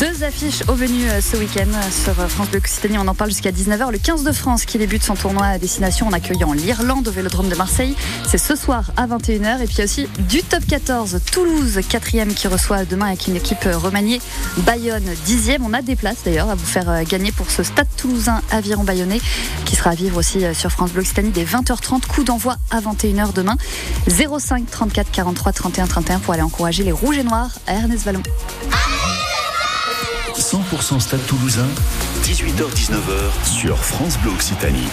Deux affiches au menu euh, ce week-end sur euh, France Bleu Occitanie. On en parle jusqu'à 19h. Le 15 de France qui débute son tournoi à destination en accueillant l'Irlande au Vélodrome de Marseille. C'est ce soir à 21h. Et puis aussi du top 14, Toulouse 4e qui reçoit demain avec une équipe euh, remaniée. Bayonne 10e. On a des places d'ailleurs à vous faire gagner pour ce stade toulousain Aviron Bayonnais qui sera à vivre aussi sur France Bleu Occitanie dès 20h30. Coup d'envoi à 21h demain. 05 34 43 31 31 pour aller encourager les Rouges et Noirs à Ernest Vallon. 100% Stade Toulousain, 18h-19h sur France Bleu Occitanie.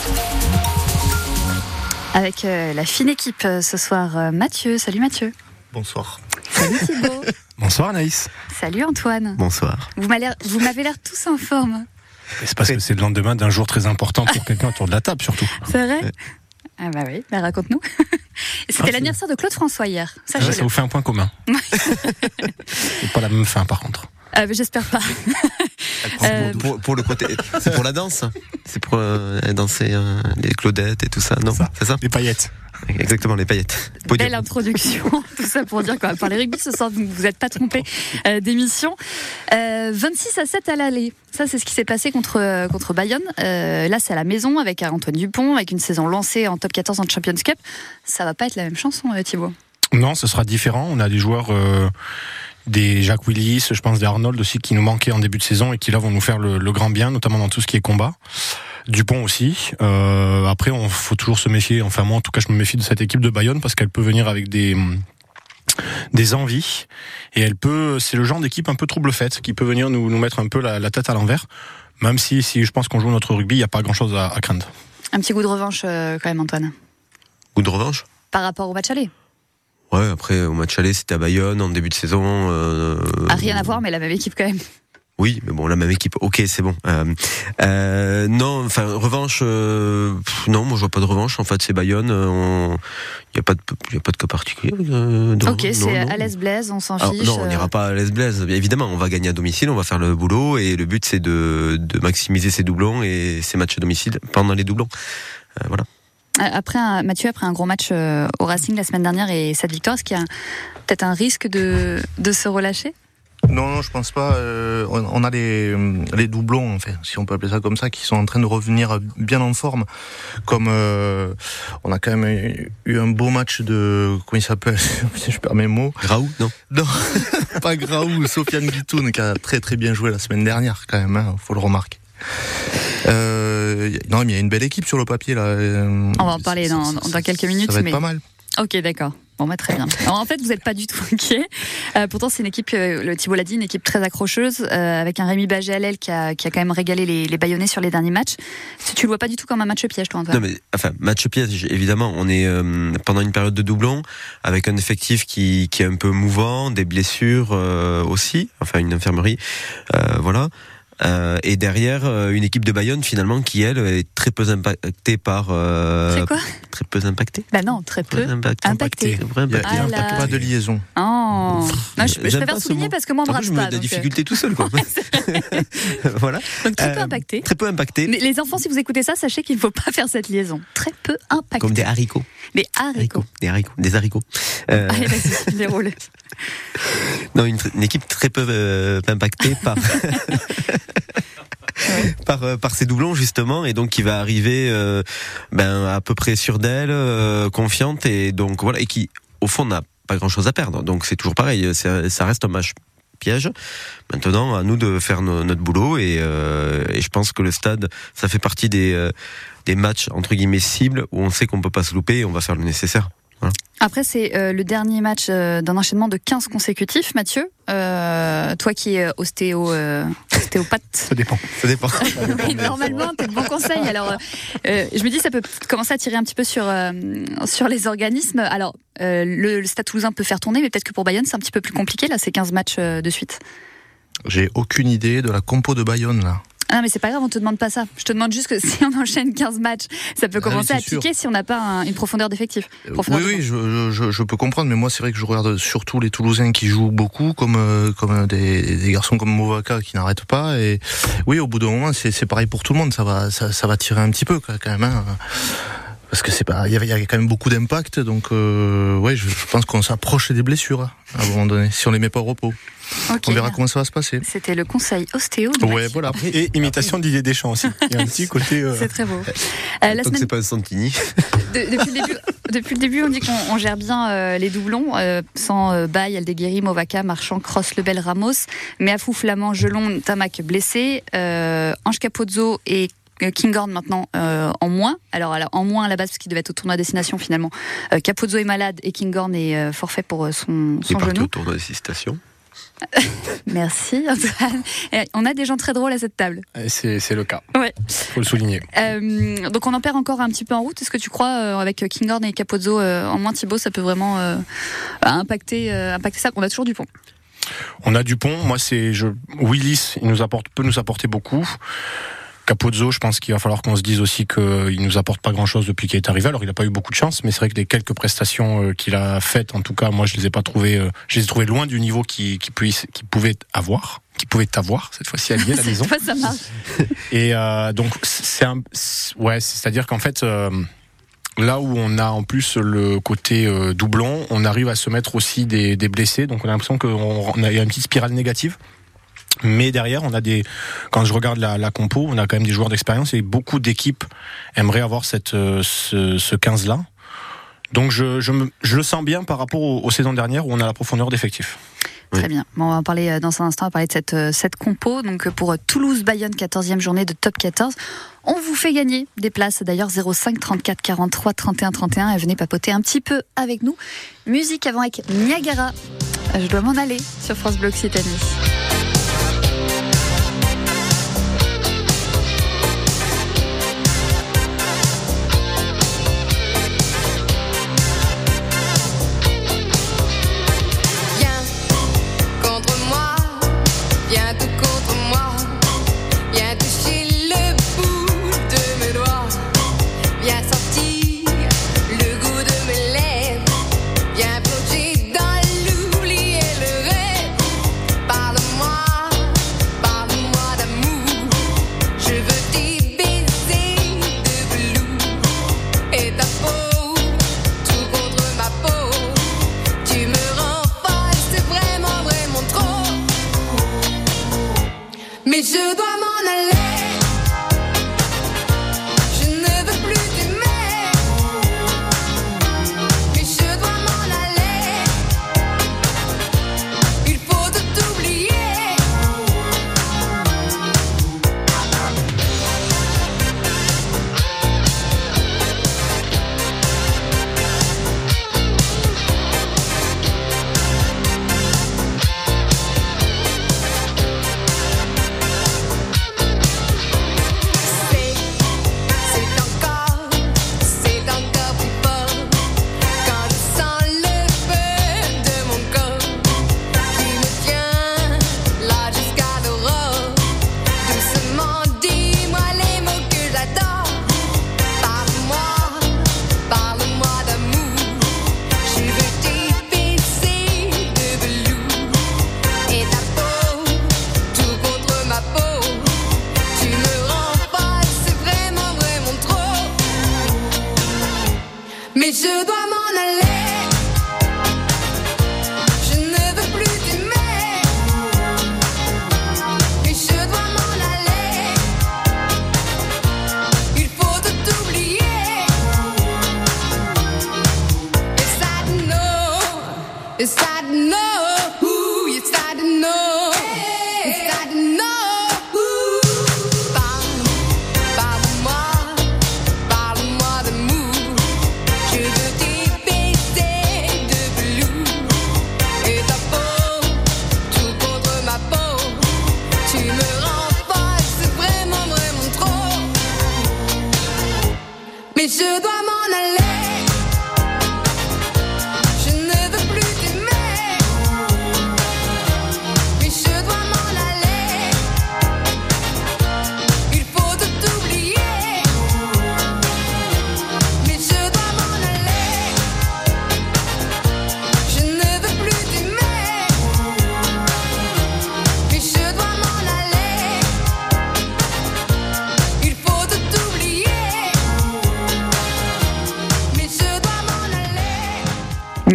Avec euh, la fine équipe euh, ce soir, euh, Mathieu. Salut Mathieu. Bonsoir. Salut Thibault. Bonsoir Anaïs. Salut Antoine. Bonsoir. Vous m'avez l'air tous en forme. C'est parce que c'est le lendemain d'un jour très important pour quelqu'un autour de la table surtout. C'est vrai Ah bah oui, bah raconte-nous. C'était ah, l'anniversaire de Claude François hier. Ça, ah ça vous fait un point commun. C'est pas la même fin par contre. Euh, j'espère pas. Euh, pour, le côté, c'est pour la danse. C'est pour euh, danser les Claudettes et tout ça, non C'est ça Les paillettes. Exactement, les paillettes. Belle introduction, tout ça pour dire quoi. Par les rugby ce soir, vous vous êtes pas trompé d'émission. 26 à 7 à l'aller. Ça, c'est ce qui s'est passé contre, contre Bayonne. là, c'est à la maison avec Antoine Dupont, avec une saison lancée en top 14 en Champions Cup. Ça va pas être la même chanson, Thibaut? Non, ce sera différent. On a des joueurs des Jacques Willis, je pense des Arnold aussi qui nous manquaient en début de saison et qui là vont nous faire le, grand bien, notamment dans tout ce qui est combat. Dupont aussi. Euh, après, on faut toujours se méfier. Enfin moi, en tout cas, je me méfie de cette équipe de Bayonne parce qu'elle peut venir avec des des envies et elle peut. C'est le genre d'équipe un peu trouble faite qui peut venir nous, nous mettre un peu la, tête à l'envers. Même si, si je pense qu'on joue notre rugby, il n'y a pas grand chose à, craindre. Un petit goût de revanche euh, quand même, Antoine. Goût de revanche? Par rapport au match aller. Ouais, après au match aller, c'était à Bayonne en début de saison. Euh, ah, rien à voir, mais la même équipe quand même. Oui, mais bon, la même équipe. Ok, c'est bon. Euh, euh, non, enfin, revanche. Euh, non, moi je vois pas de revanche. En fait, c'est Bayonne. Il n'y a pas de, y a pas de cas particulier. ok, c'est à l'Est Blaise, on s'en fiche. Non, on n'ira pas à l'Est Blaise. Évidemment, on va gagner à domicile, on va faire le boulot et le but c'est de, de maximiser ses doublons et ses matchs à domicile pendant les doublons. voilà. Euh, après un, Mathieu, après un gros match euh, au Racing la semaine dernière et cette victoire, est-ce qu'il y a peut-être un risque de, de se relâcher? Non, non, je pense pas. Euh, on a les, les doublons, enfin, si on peut appeler ça comme ça, qui sont en train de revenir bien en forme. Comme on a quand même eu un beau match de comment il s'appelle Si je perds mes mots. Graou, non? Non, pas Graou. Sofiane Guitoun qui a très très bien joué la semaine dernière, quand même. Hein, faut le remarquer. Euh, non, mais il y a une belle équipe sur le papier là. Euh, On va en parler dans, dans, quelques minutes. Ça va être pas mal. Ok, d'accord. Bon, bah, très bien. Alors, en fait, vous n'êtes pas du tout inquiet. Euh, pourtant, c'est une équipe, le Thibault l'a dit, une équipe très accrocheuse, euh, avec un Rémi Bagel qui a, qui a quand même régalé les, les Bayonnais sur les derniers matchs. Tu le vois pas du tout comme un match piège, toi, Antoine Non, mais enfin, match piège, évidemment. On est euh, pendant une période de doublon, avec un effectif qui, qui est un peu mouvant, des blessures aussi, enfin une infirmerie, voilà. Euh, et derrière, euh, une équipe de Bayonne finalement qui elle est très peu impactée par. Euh, C'est quoi? Très peu impactée. Bah non, très peu impactée. impactée. Il n'y a, ah pas de liaison. Oh. Non, je, je préfère souligner parce que moi on me pas. Je me de difficulté tout seul quoi. voilà. Donc très peu impacté. Très peu impacté. les enfants, si vous écoutez ça, sachez qu'il ne faut pas faire cette liaison. Très peu impacté. Comme des haricots. Des haricots. Des haricots. Des haricots. Allez, vas-y, déroule. non, une, une, équipe très peu impactée par. par euh, par ses doublons justement et donc qui va arriver euh, ben à peu près sûre d'elle, euh, confiante et donc voilà et qui au fond n'a pas grand chose à perdre. Donc c'est toujours pareil, ça reste un match piège. Maintenant, à nous de faire notre boulot et, et, je pense que le stade, ça fait partie des, des matchs entre guillemets cibles où on sait qu'on peut pas se louper et on va faire le nécessaire. Après, c'est euh, le dernier match euh, d'un enchaînement de 15 consécutifs, Mathieu. Euh, toi qui es ostéo, ostéopathe. Ça dépend. Ça dépend. normalement, tu de bons conseils. Alors, je me dis, ça peut commencer à tirer un petit peu sur, sur les organismes. Alors, le, le Stade Toulousain peut faire tourner, mais peut-être que pour Bayonne, c'est un petit peu plus compliqué, là, ces 15 matchs de suite. J'ai aucune idée de la compo de Bayonne, là. Ah mais c'est pas grave, on te demande pas ça. Je te demande juste que si on enchaîne 15 matchs, ça peut ah commencer à tiquer si on n'a pas une profondeur d'effectif. oui, oui, je, je, je, peux comprendre, mais moi c'est vrai que je regarde surtout les Toulousains qui jouent beaucoup, comme euh, comme des, des, garçons comme Movaka qui n'arrêtent pas. Et oui, au bout d'un moment, c'est pareil pour tout le monde. Ça va, ça, ça va tirer un petit peu quand même. Hein parce que c'est pas, il y avait, quand même beaucoup d'impact, donc euh, ouais, je, je pense qu'on s'approche des blessures hein, à un moment donné, si on les met pas au repos. On verra comment ça va se passer. C'était le conseil ostéo. de Ouais, Mathieu. voilà. Et imitation d'Didier Deschamps aussi. Il y a un petit côté. euh, C'est très beau. Euh, la Donc semaine c'est pas un Santini. De- depuis, le début, depuis le début, on dit qu'on on gère bien euh, les doublons, euh, sans euh, Baye, Aldeguerri, Movaca, Marchand, Cross, Lebel, Ramos, mais à Flamand, Gelon, Tamac blessé, euh, Ange Capozzo et Kinghorn maintenant euh, en moins. Alors, alors, en moins à la base parce qu'il devait être au tournoi destination finalement. Euh, Capozzo est malade et Kinghorn est euh, forfait pour euh, son, Il est son genou. au tournoi des six stations. Merci Antoine. On a des gens très drôles à cette table. C'est c'est le cas. Ouais. Faut le souligner. Euh, donc on en perd encore un petit peu en route. Est-ce que tu crois euh, avec Kinghorn et Capozzo euh, en moins Thibaut, ça peut vraiment euh, impacter, euh, impacter ça? On a toujours du pont. On a Dupont. Moi, c'est je... Willis. Il nous apporte, peut nous apporter beaucoup. Capozzo, je pense qu'il va falloir qu'on se dise aussi qu'il nous apporte pas grand chose depuis qu'il est arrivé. Alors, il n'a pas eu beaucoup de chance, mais c'est vrai que les quelques prestations euh, qu'il a faites, en tout cas, moi, je les ai pas trouvées. euh, je les ai trouvées loin du niveau puisse- qu'il pouvait avoir, qu'il pouvait avoir cette fois-ci à la maison. Fois, ça marche. Et euh, donc c'est un, ouais, c'est-à-dire qu'en fait, euh, là où on a en plus le côté euh, doublon, on arrive à se mettre aussi des, des blessés. Donc on a l'impression qu'on a une petite spirale négative. Mais derrière, on a des. Quand je regarde la, compo, on a quand même des joueurs d'expérience et beaucoup d'équipes aimeraient avoir cette euh, ce, ce 15 là. Donc je, je, je le sens bien par rapport aux, saisons dernières où on a la profondeur d'effectif. Très bien. Bon, on va en parler euh, dans un instant, on va parler de cette, euh, cette compo. Donc pour Toulouse-Bayonne, 14e journée de top 14. On vous fait gagner des places d'ailleurs 05 34 43 31 31 et venez papoter un petit peu avec nous. Musique avant avec Niagara. Je dois m'en aller sur France Bleu Occitanie.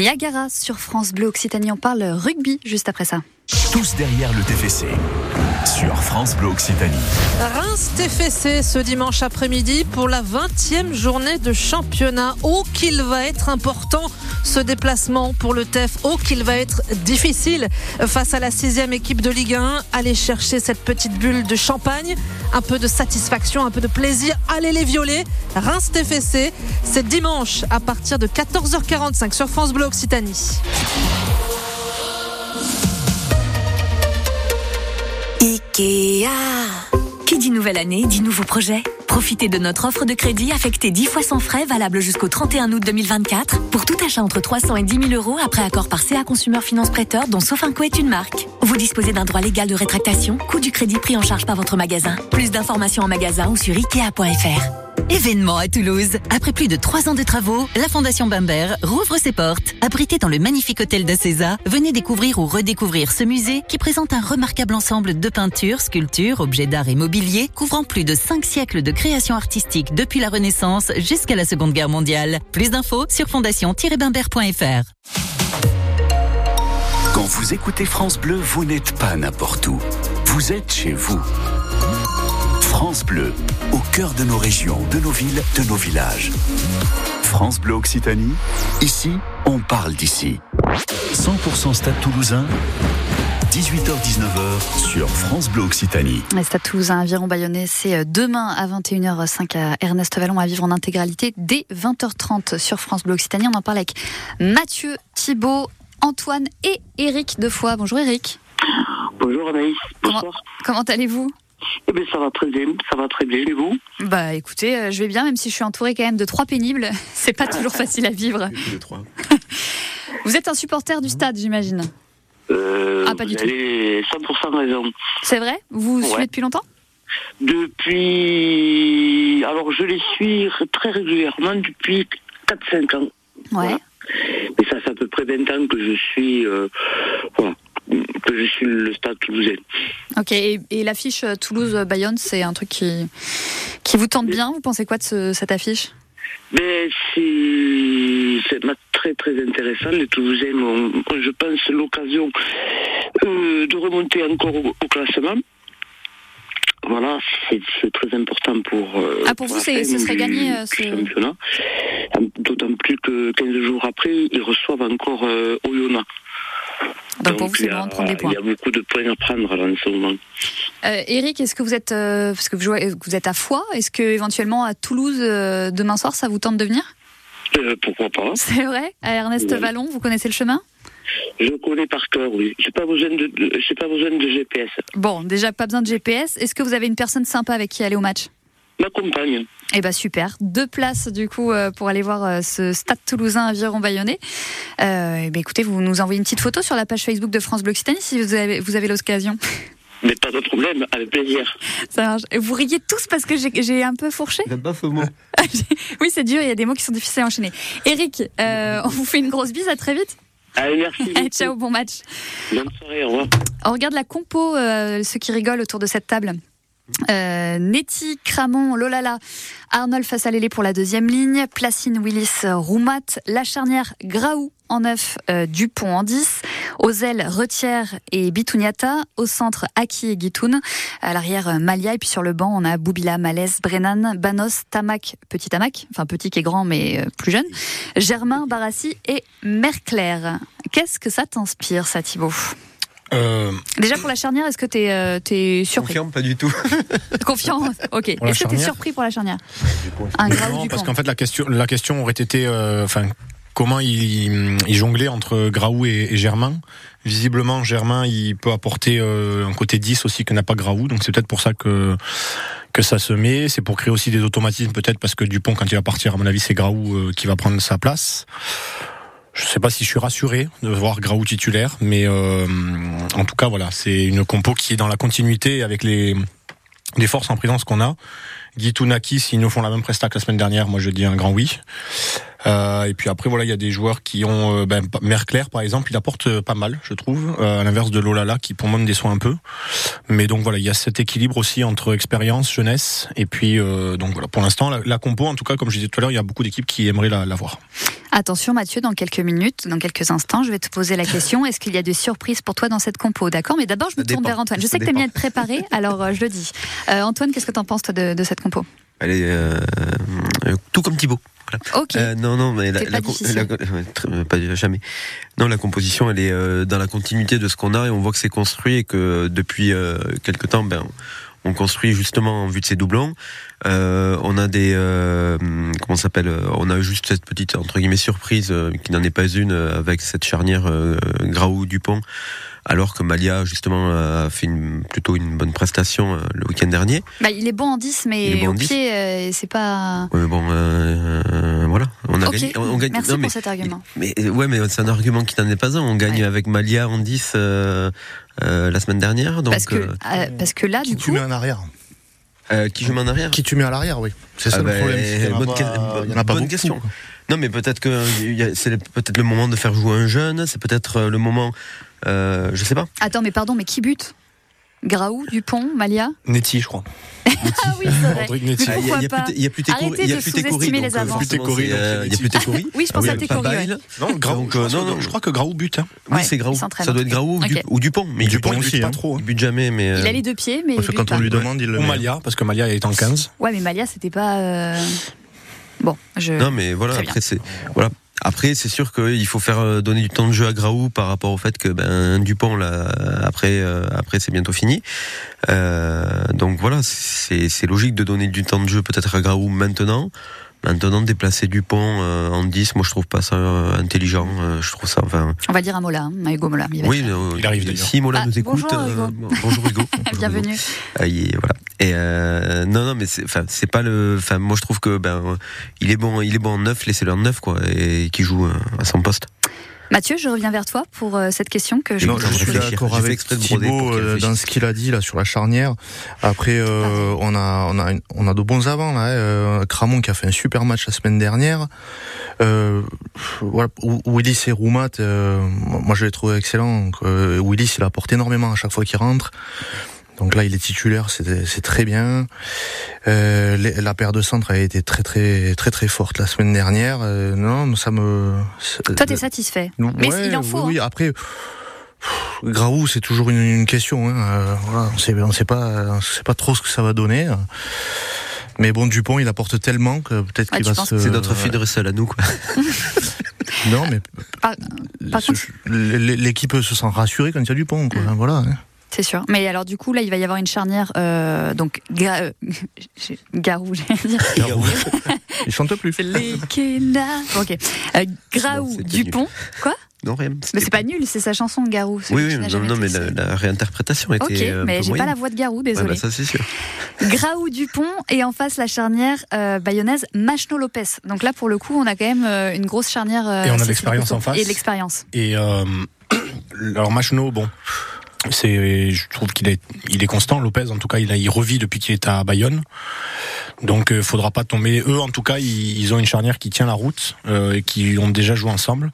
Niagara sur France Bleu Occitanie. On parle rugby juste après ça. Tous derrière le TFC. Sur France Bleu Occitanie. Reims TFC ce dimanche après-midi pour la 20e journée de championnat. Oh qu'il va être important ce déplacement pour le TEF. Oh qu'il va être difficile face à la sixième équipe de Ligue 1. Aller chercher cette petite bulle de champagne, un peu de satisfaction, un peu de plaisir. Allez les violer. Reims TFC, c'est dimanche à partir de 14h45 sur France Bleu Occitanie. IKEA. Qui dit nouvelle année dit nouveau projet. Profitez de notre offre de crédit affectée 10 fois sans frais valable jusqu'au 31 août 2024 pour tout achat entre 300 et 10 000 euros après accord par CA Consumer Finance Prêteur dont Sofinco est une marque. Vous disposez d'un droit légal de rétractation, coût du crédit pris en charge par votre magasin. Plus d'informations en magasin ou sur ikea.fr. Événement à Toulouse. Après plus de trois ans de travaux, la Fondation Bamber rouvre ses portes. Abrité dans le magnifique hôtel d'Acesa, venez découvrir ou redécouvrir ce musée qui présente un remarquable ensemble de peintures, sculptures, objets d'art et mobilier couvrant plus de cinq siècles de création artistique depuis la Renaissance jusqu'à la Seconde Guerre mondiale. Plus d'infos sur fondation-bamber.fr. Quand vous écoutez France Bleu, vous n'êtes pas n'importe où. Vous êtes chez vous. France Bleu, au cœur de nos régions, de nos villes, de nos villages. France Bleu Occitanie, ici, on parle d'ici. 100% Stade Toulousain, 18h-19h sur France Bleu Occitanie. Stade Toulousain, Aviron Bayonnais, c'est euh, demain à 21h05 à Ernest Vallon à vivre en intégralité dès 20h30 sur France Bleu Occitanie. On en parle avec Mathieu, Thibault, Antoine et Eric Defoy. Bonjour Eric. Bonjour Anaïs, Comment- bonsoir. Comment allez-vous? Eh bien ça va très bien, ça va très bien et vous? Bah écoutez, euh, je vais bien, même si je suis entourée quand même de trois pénibles. C'est pas toujours facile à vivre. Vous êtes un supporter du stade, j'imagine. euh, Ah, pas du vous tout. avez 100% raison. C'est vrai? Vous Ouais. suivez depuis longtemps? Depuis... Alors je les suis très régulièrement depuis 4-5 ans. Ouais. Voilà. Mais ça fait à peu près 20 ans que je suis... euh, voilà, que je suis le stade toulousain. Ok, et, et l'affiche Toulouse-Bayonne, c'est un truc qui, qui vous tente bien Vous pensez quoi de ce- cette affiche? Mais c'est très très intéressant. Les Toulousains ont, je pense, l'occasion euh, de remonter encore au, au classement. Voilà, c'est très important pour. euh, Ah, pour vous, ce serait gagné, euh, ce- championnat. D'autant plus que 15 jours après, ils reçoivent encore Oyonnax. Donc pour vous, c'est il y a- vraiment de prendre des points. Il y a beaucoup de points à prendre là, en ce moment. Euh, Eric, est-ce que vous êtes, euh, parce que vous, jouez, vous êtes à Foix, est-ce que éventuellement à Toulouse euh, demain soir, ça vous tente de venir? Euh, pourquoi pas C'est vrai? À Ernest Oui. Vallon, vous connaissez le chemin? Je connais par cœur, oui. Pas besoin de, de- j'ai pas besoin de GPS. Bon, déjà pas besoin de GPS. Est-ce que vous avez une personne sympa avec qui aller au match? Ma compagne. Eh ben super, deux places du coup euh, pour aller voir euh, ce stade toulousain à Viron-Bayonnais. Euh, eh ben, écoutez, vous nous envoyez une petite photo sur la page Facebook de France Bleu Occitanie si vous avez, vous avez l'occasion. Mais pas de problème, avec plaisir. Ça marche. Vous riez tous parce que j'ai- un peu fourché? J'aime pas ce mot. Oui, c'est dur, il y a des mots qui sont difficiles à enchaîner. Eric, euh, on vous fait une grosse bise, à très vite. Allez, merci. Allez, ciao, bon match. Bonne soirée, au revoir. On regarde la compo, euh, ceux qui rigolent autour de cette table. Euh, Netty, Cramon, Lolala, Arnold face à Lélé pour la deuxième ligne, Placine, Willis, Roumat, la charnière Graou en 9, Dupont en 10, aux ailes Retière et Bitouniata, au centre Aki et Guitoun, à l'arrière euh, Malia et puis sur le banc on a Boubila, Malaise, Brennan, Banos, Tamac, petit Tamac, enfin petit qui est grand mais euh, plus jeune, Germain, Barassi et Merclair. Qu'est-ce que ça t'inspire ça Thibaut? Euh, Déjà pour la charnière, est-ce que t'es euh, t'es surpris Confirme, pas du tout. Confiant Ok. Est-ce que t'es charnière surpris pour la charnière Un grave non, du parce qu'en fait la question, la question aurait été, euh, enfin, comment il, il jonglait entre Graou et, et Germain. Visiblement, Germain, il peut apporter euh, un côté 10 aussi que n'a pas Graou, donc c'est peut-être pour ça que que ça se met. C'est pour créer aussi des automatismes, peut-être parce que Dupont, quand il va partir, à mon avis, c'est Graou euh, qui va prendre sa place. Je sais pas si je suis rassuré de voir Graou titulaire, mais euh, en tout cas, voilà, c'est une compo qui est dans la continuité avec les les forces en présence qu'on a. Guy Tounaki, s'ils nous font la même presta que la semaine dernière, moi je dis un grand oui. Euh, et puis après, voilà, il y a des joueurs qui ont, euh, ben, Merclair par exemple, il apporte euh, pas mal, je trouve, euh, à l'inverse de Lolala qui pour moi me déçoit un peu. Mais donc voilà, il y a cet équilibre aussi entre expérience, jeunesse, et puis euh, donc voilà, pour l'instant, la, la compo, en tout cas, comme je disais tout à l'heure, il y a beaucoup d'équipes qui aimeraient la, la voir. Attention Mathieu, dans quelques minutes, dans quelques instants, je vais te poser la question. Est-ce qu'il y a des surprises pour toi dans cette compo D'accord? Mais d'abord, je me Ça tourne dépend. vers Antoine. Je Ça sais que tu aimes bien être préparé, alors euh, je le dis. Euh, Antoine, qu'est-ce que tu en penses toi, de, de cette compo? Elle est euh, euh, tout comme Thibaut. Ok. Euh, non, non, mais la, la, pas la- euh, pas jamais. Non, la composition, elle est euh, dans la continuité de ce qu'on a et on voit que c'est construit et que depuis euh, quelque temps, ben, on construit justement en vue de ces doublons. Euh, on a des euh, comment s'appelle euh, On a juste cette petite entre guillemets surprise euh, qui n'en est pas une euh, avec cette charnière euh, Graou Dupont. Alors que Malia justement a fait une, plutôt une bonne prestation euh, le week-end dernier. Bah, il est bon en 10, Il est mais bon en au 10. pied, euh, c'est pas. Ouais, mais bon, euh, euh, voilà, on a gagné. On, on gagne. Merci non, pour mais, cet argument. mais ouais, mais c'est un argument qui n'en est pas un. On gagne Ouais. avec Malia en 10 euh, euh, la semaine dernière. Donc, parce, que, parce que là, Qui du tu coup. mets en arrière euh, qui joue main en arrière Qui tu mets à l'arrière, oui. C'est ça Ah le ben, problème. c'est qu'il y en a bonne pas- que- il y en a pas bonne beaucoup, question. quoi. Non, mais peut-être que c'est peut-être le moment de faire jouer un jeune. C'est peut-être le moment. Euh, je sais pas. Attends, mais pardon, mais qui bute? Graou, Dupont, Malia? Netty, je crois. Ah oui, c'est vrai. Rodrigue Mais Netty. Ah, Il y a- il plus- il y a plus Técoury. Arrêtez Il y a de plus sous-estimer donc, les euh, euh, Il a plus Técoury. Oui, je pense Ah à. Bail. Non, Graou, Donc, je, non, non. je crois que Graou bute. Hein. Oui, Ouais, c'est Graou. il. Ça doit être Graou ou, Ok. Du- ou Dupont. Mais Dupont, Dupont, il il bute bute pas pas trop, hein. Il bute jamais, mais. Il a les deux pieds, mais. Parce il que quand on lui demande, il le Ou. Malia, parce que Malia est en 15. Ouais, mais Malia, c'était pas. Bon, je. Non, mais voilà, après, c'est, voilà. Après, c'est sûr qu'il faut faire euh, donner du temps de jeu à Graou par rapport au fait que ben, Dupont, là, après, euh, après c'est bientôt fini. Euh, donc voilà, c'est, c'est logique de donner du temps de jeu peut-être à Graou maintenant. Maintenant, déplacer Dupont euh, en 10, moi je trouve pas ça euh, intelligent. euh, je trouve ça, enfin. On va dire un Mola, hein, à Hugo Mola. il Oui, euh, Il arrive d'ailleurs. Si Mola Ah, nous écoute, bonjour, Hugo. bonjour. Bienvenue. Ah, est- voilà. Et euh, non, non, mais c'est, pas le. Enfin, moi, je trouve que ben, il est bon, il est bon en neuf, laissez-le en neuf, quoi, et qui joue euh, à son poste. Mathieu, je reviens vers toi pour euh, cette question que je Non, je suis d'accord avec Thibaut euh, dans ce qu'il a dit là sur la charnière. Après, euh, on a on a une- on a de bons avants là. hein. Euh, Cramon qui a fait un super match la semaine dernière. Euh, voilà, Wi- Willis et Roumat, euh, moi je l'ai trouvé excellent. Donc, euh, Willis il apporte énormément à chaque fois qu'il rentre. Donc là, il est titulaire, c'est c'est très bien. Euh, la paire de centre a été très très très très forte la semaine dernière. Euh, non, ça me. Toi, t'es satisfait. Mais Ouais, il en faut. Oui, hein. après. Graou, c'est toujours une, une question. Hein. Euh, voilà, on sait, on sait pas, on sait pas trop ce que ça va donner. Mais bon, Dupont, il apporte tellement que peut-être Ouais, qu'il va se. C'est notre fille de Russell à nous, quoi. Non, mais l'équipe se sent rassurée quand il y a Dupont. Quoi. Mm. Voilà. hein. C'est sûr. Mais alors, du coup, là, il va y avoir une charnière. euh, donc, Ga- euh, j'ai- Garou, j'allais dire. Garou. il chante plus. Les Kena. Ok. Euh, Graou, Non, Dupont. Quoi? Non, rien. Mais c'est pas nul, c'est sa chanson Garou. Oui, oui, non, non, mais la, la réinterprétation était. Ok, euh, un mais peu j'ai pas la voix de Garou, Ouais, désolé. bah, ça, c'est sûr. Graou Dupont et en face la charnière euh, bayonnaise Machno Lopez. Donc là pour le coup on a quand même euh, une grosse charnière. euh, Et on a l'expérience en face. Et l'expérience. Et euh, alors Machno, bon, c'est, je trouve qu'il est, il est constant. Lopez, en tout cas, il, a, il revit depuis qu'il est à Bayonne. Donc, euh, faudra pas tomber. Eux, en tout cas, ils, ils ont une charnière qui tient la route euh, et qui ont déjà joué ensemble.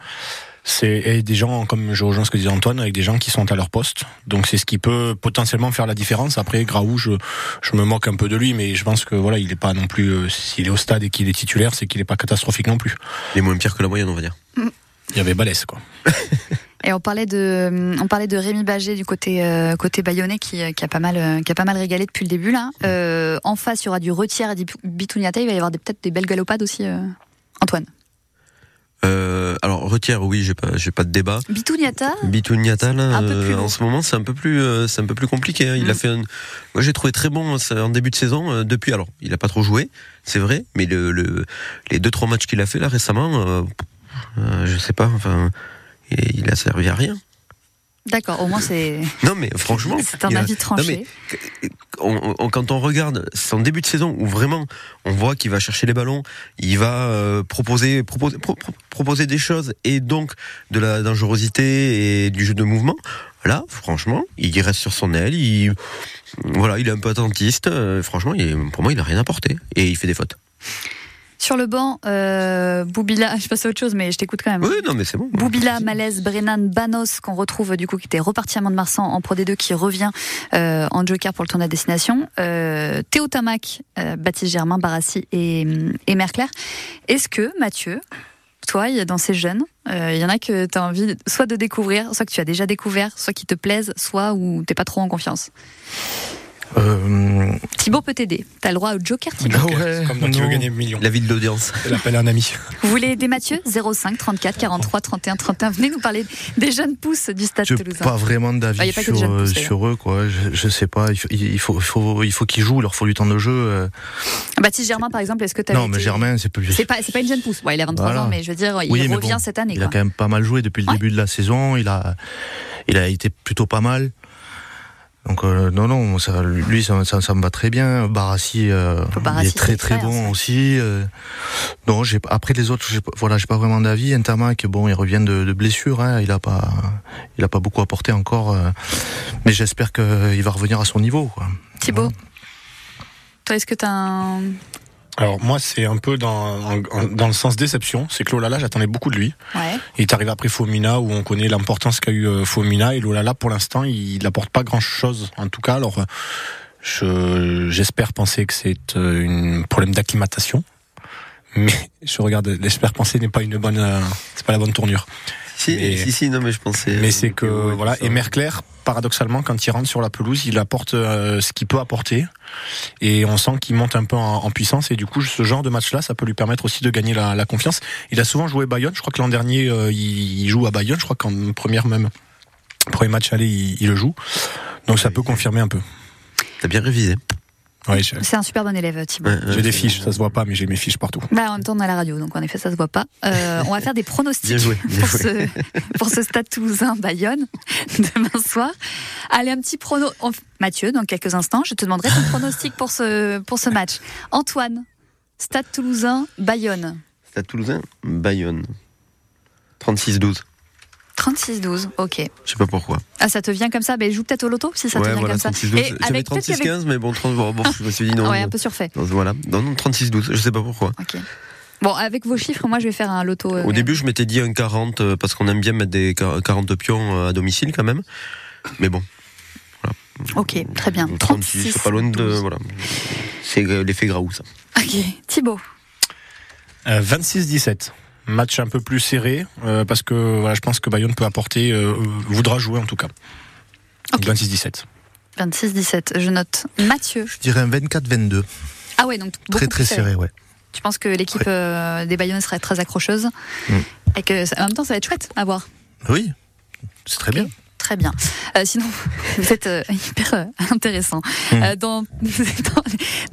C'est et des gens, comme je rejoins ce que disait Antoine, avec des gens qui sont à leur poste. Donc, c'est ce qui peut potentiellement faire la différence. Après, Graou, je, je me moque un peu de lui, mais je pense que voilà, il est pas non plus. euh, S'il est au stade et qu'il est titulaire, c'est qu'il est pas catastrophique non plus. Il est moins pire que la moyenne, on va dire. Il y avait Balès, quoi. Et on parlait de, on parlait de Rémi Bagé du côté euh, côté bayonnais qui, euh, qui a pas mal euh, qui a pas mal régalé depuis le début là. Euh, en face il y aura du retière et du Bitouniata. Il va y avoir peut-être des belles galopades aussi. euh, Antoine. Euh, alors, retière, oui, j'ai pas, j'ai pas de débat. Bitouniata. Bitouniata, là, euh, en ce moment, c'est un peu plus, euh, c'est un peu plus compliqué. hein. Il Mm. a fait, un... moi, j'ai trouvé très bon euh, en début de saison. euh, depuis, alors, il a pas trop joué, c'est vrai, mais le, le, les deux trois matchs qu'il a fait là récemment, euh, euh, je sais pas, enfin, il il a servi à rien. D'accord. Au moins c'est Non, mais franchement, c'est un a- avis Non, tranché. mais on- on- quand on regarde son début de saison où vraiment on voit qu'il va chercher les ballons, il va euh, proposer, proposer, pro- pro- proposer des choses et donc de la dangerosité et du jeu de mouvement. Là, franchement, il reste sur son aile. Il, voilà, il est un peu attentiste. euh, franchement, il pour moi, il a rien apporté et il fait des fautes. Sur le banc, euh, Boubila, je passe à autre chose, mais je t'écoute quand même. Oui, non, mais c'est bon. Boubila, Malaise, Brennan, Banos, qu'on retrouve du coup, qui était reparti à Mont-de-Marsan en Pro D2, qui revient euh, en joker pour le tournoi destination. Euh, Théo Tamac, Baptiste Germain, Barassi et, et Merclair. Est-ce que, Mathieu, toi, dans ces jeunes, il y en a que tu as envie soit de découvrir, soit que tu as déjà découvert, soit qui te plaisent, soit où t'es pas trop en confiance? Euh, Thibaut peut t'aider. T'as le droit au joker, Thibaut. Donc, ouais, c'est comme quand tu veux non. gagner un million. La vie de l'audience. Elle appelle un ami. Vous voulez aider Mathieu? 05 34 43 31 31. Venez nous parler des jeunes pousses du Stade je Toulousain. pas vraiment d'avis Ah, a des sur, sur eux, quoi. Je, je sais pas. Il faut, il faut, il faut, il faut qu'ils jouent. Il leur faut du temps de jeu. euh. Baptiste Germain, par exemple, est-ce que tu Non, mais Germain, c'est plus. C'est pas, c'est pas une jeune pousse. Ouais, il a 23 Voilà. ans, mais je veux dire, il Oui, revient bon, cette année. Il a Quoi. quand même pas mal joué depuis le Ouais. début de la saison. Il a, il a été plutôt pas mal. Donc euh, non, non, ça, lui, ça, ça, ça me va très bien. Barassi, euh, Barassi, il est très très bon ça. aussi. euh. non, j'ai après les autres, j'ai voilà, j'ai pas vraiment d'avis. Ntamak, bon, il revient de, de blessure. Hein, il a pas, il a pas beaucoup apporté encore. euh, mais j'espère qu'il va revenir à son niveau. Quoi. Thibaut, toi, est-ce que tu as un. Alors moi, c'est un peu dans, dans le sens déception. C'est que Lolala, j'attendais beaucoup de lui. Ouais. Il est arrivé après Fomina, où on connaît l'importance qu'a eu euh, Fomina. Et Lolala, pour l'instant, il n'apporte pas grand-chose. En tout cas, alors, euh, je- j'espère penser que c'est euh, un problème d'acclimatation. Mais je regarde, j'espère penser n'est pas une bonne, euh, c'est pas la bonne tournure. Si, Mais- si, si, non, mais je pensais. Mais c'est que ouais, voilà. Et Merclair, paradoxalement, quand il rentre sur la pelouse, il apporte euh, ce qu'il peut apporter, et on sent qu'il monte un peu en, en puissance. Et du coup, ce genre de match-là, ça peut lui permettre aussi de gagner la, la confiance. Il a souvent joué Bayonne. Je crois que l'an dernier, euh, il, il joue à Bayonne. Je crois qu'en première même premier match aller, il, il le joue. Donc ça peut confirmer un peu. T'as bien révisé. J'ai C'est un super bon élève, Thibaut. Ouais, j'ai ouais, des c'est fiches, ça se voit pas, mais j'ai mes fiches partout. Bah, en même temps, on est à la radio, donc en effet, ça se voit pas. Euh, on va faire des pronostics Bien joué, bien pour, joué. Ce, pour ce stade toulousain Bayonne demain soir. Allez, un petit prono. on- Mathieu, dans quelques instants, je te demanderai ton pronostic pour ce, pour ce match. Antoine, stade toulousain Bayonne. Stade Toulousain, Bayonne. 36-12. 36-12, ok. Je sais pas pourquoi. Ah, ça te vient comme ça? Ben, joue peut-être au loto si ça te ouais, vient voilà, comme ça. 36-12. Et J'avais avec peut-être qu'avec- 36-15, mais bon, 30, bon, bon, je me suis dit non. Ouais, un peu surfait. Non, Voilà. Non, non, 36-12. Je sais pas pourquoi. Ok. Bon, avec vos chiffres, moi, je vais faire un loto. euh, Au début, je m'étais dit un 40 euh, parce qu'on aime bien mettre des 40 pions euh, à domicile quand même. Mais bon, Ok, très bien. 36, c'est pas loin de. 12. Voilà. C'est l'effet Graou, ça. Ok, Thibaut. Euh, 26-17. Match un peu plus serré, euh, parce que voilà, je pense que Bayonne peut apporter, euh, voudra jouer en tout cas. Ok. 26-17. 26-17, je note. Mathieu. Je dirais un 24-22. Ah ouais, donc beaucoup Très très serré, ouais. Tu penses que l'équipe euh, des Bayonnais serait très accrocheuse Mm. et que ça- en même temps ça va être chouette à voir. Oui, c'est très bien. Très bien. Euh, sinon, vous êtes euh, hyper euh, intéressant. Mm. Euh, dans, dans,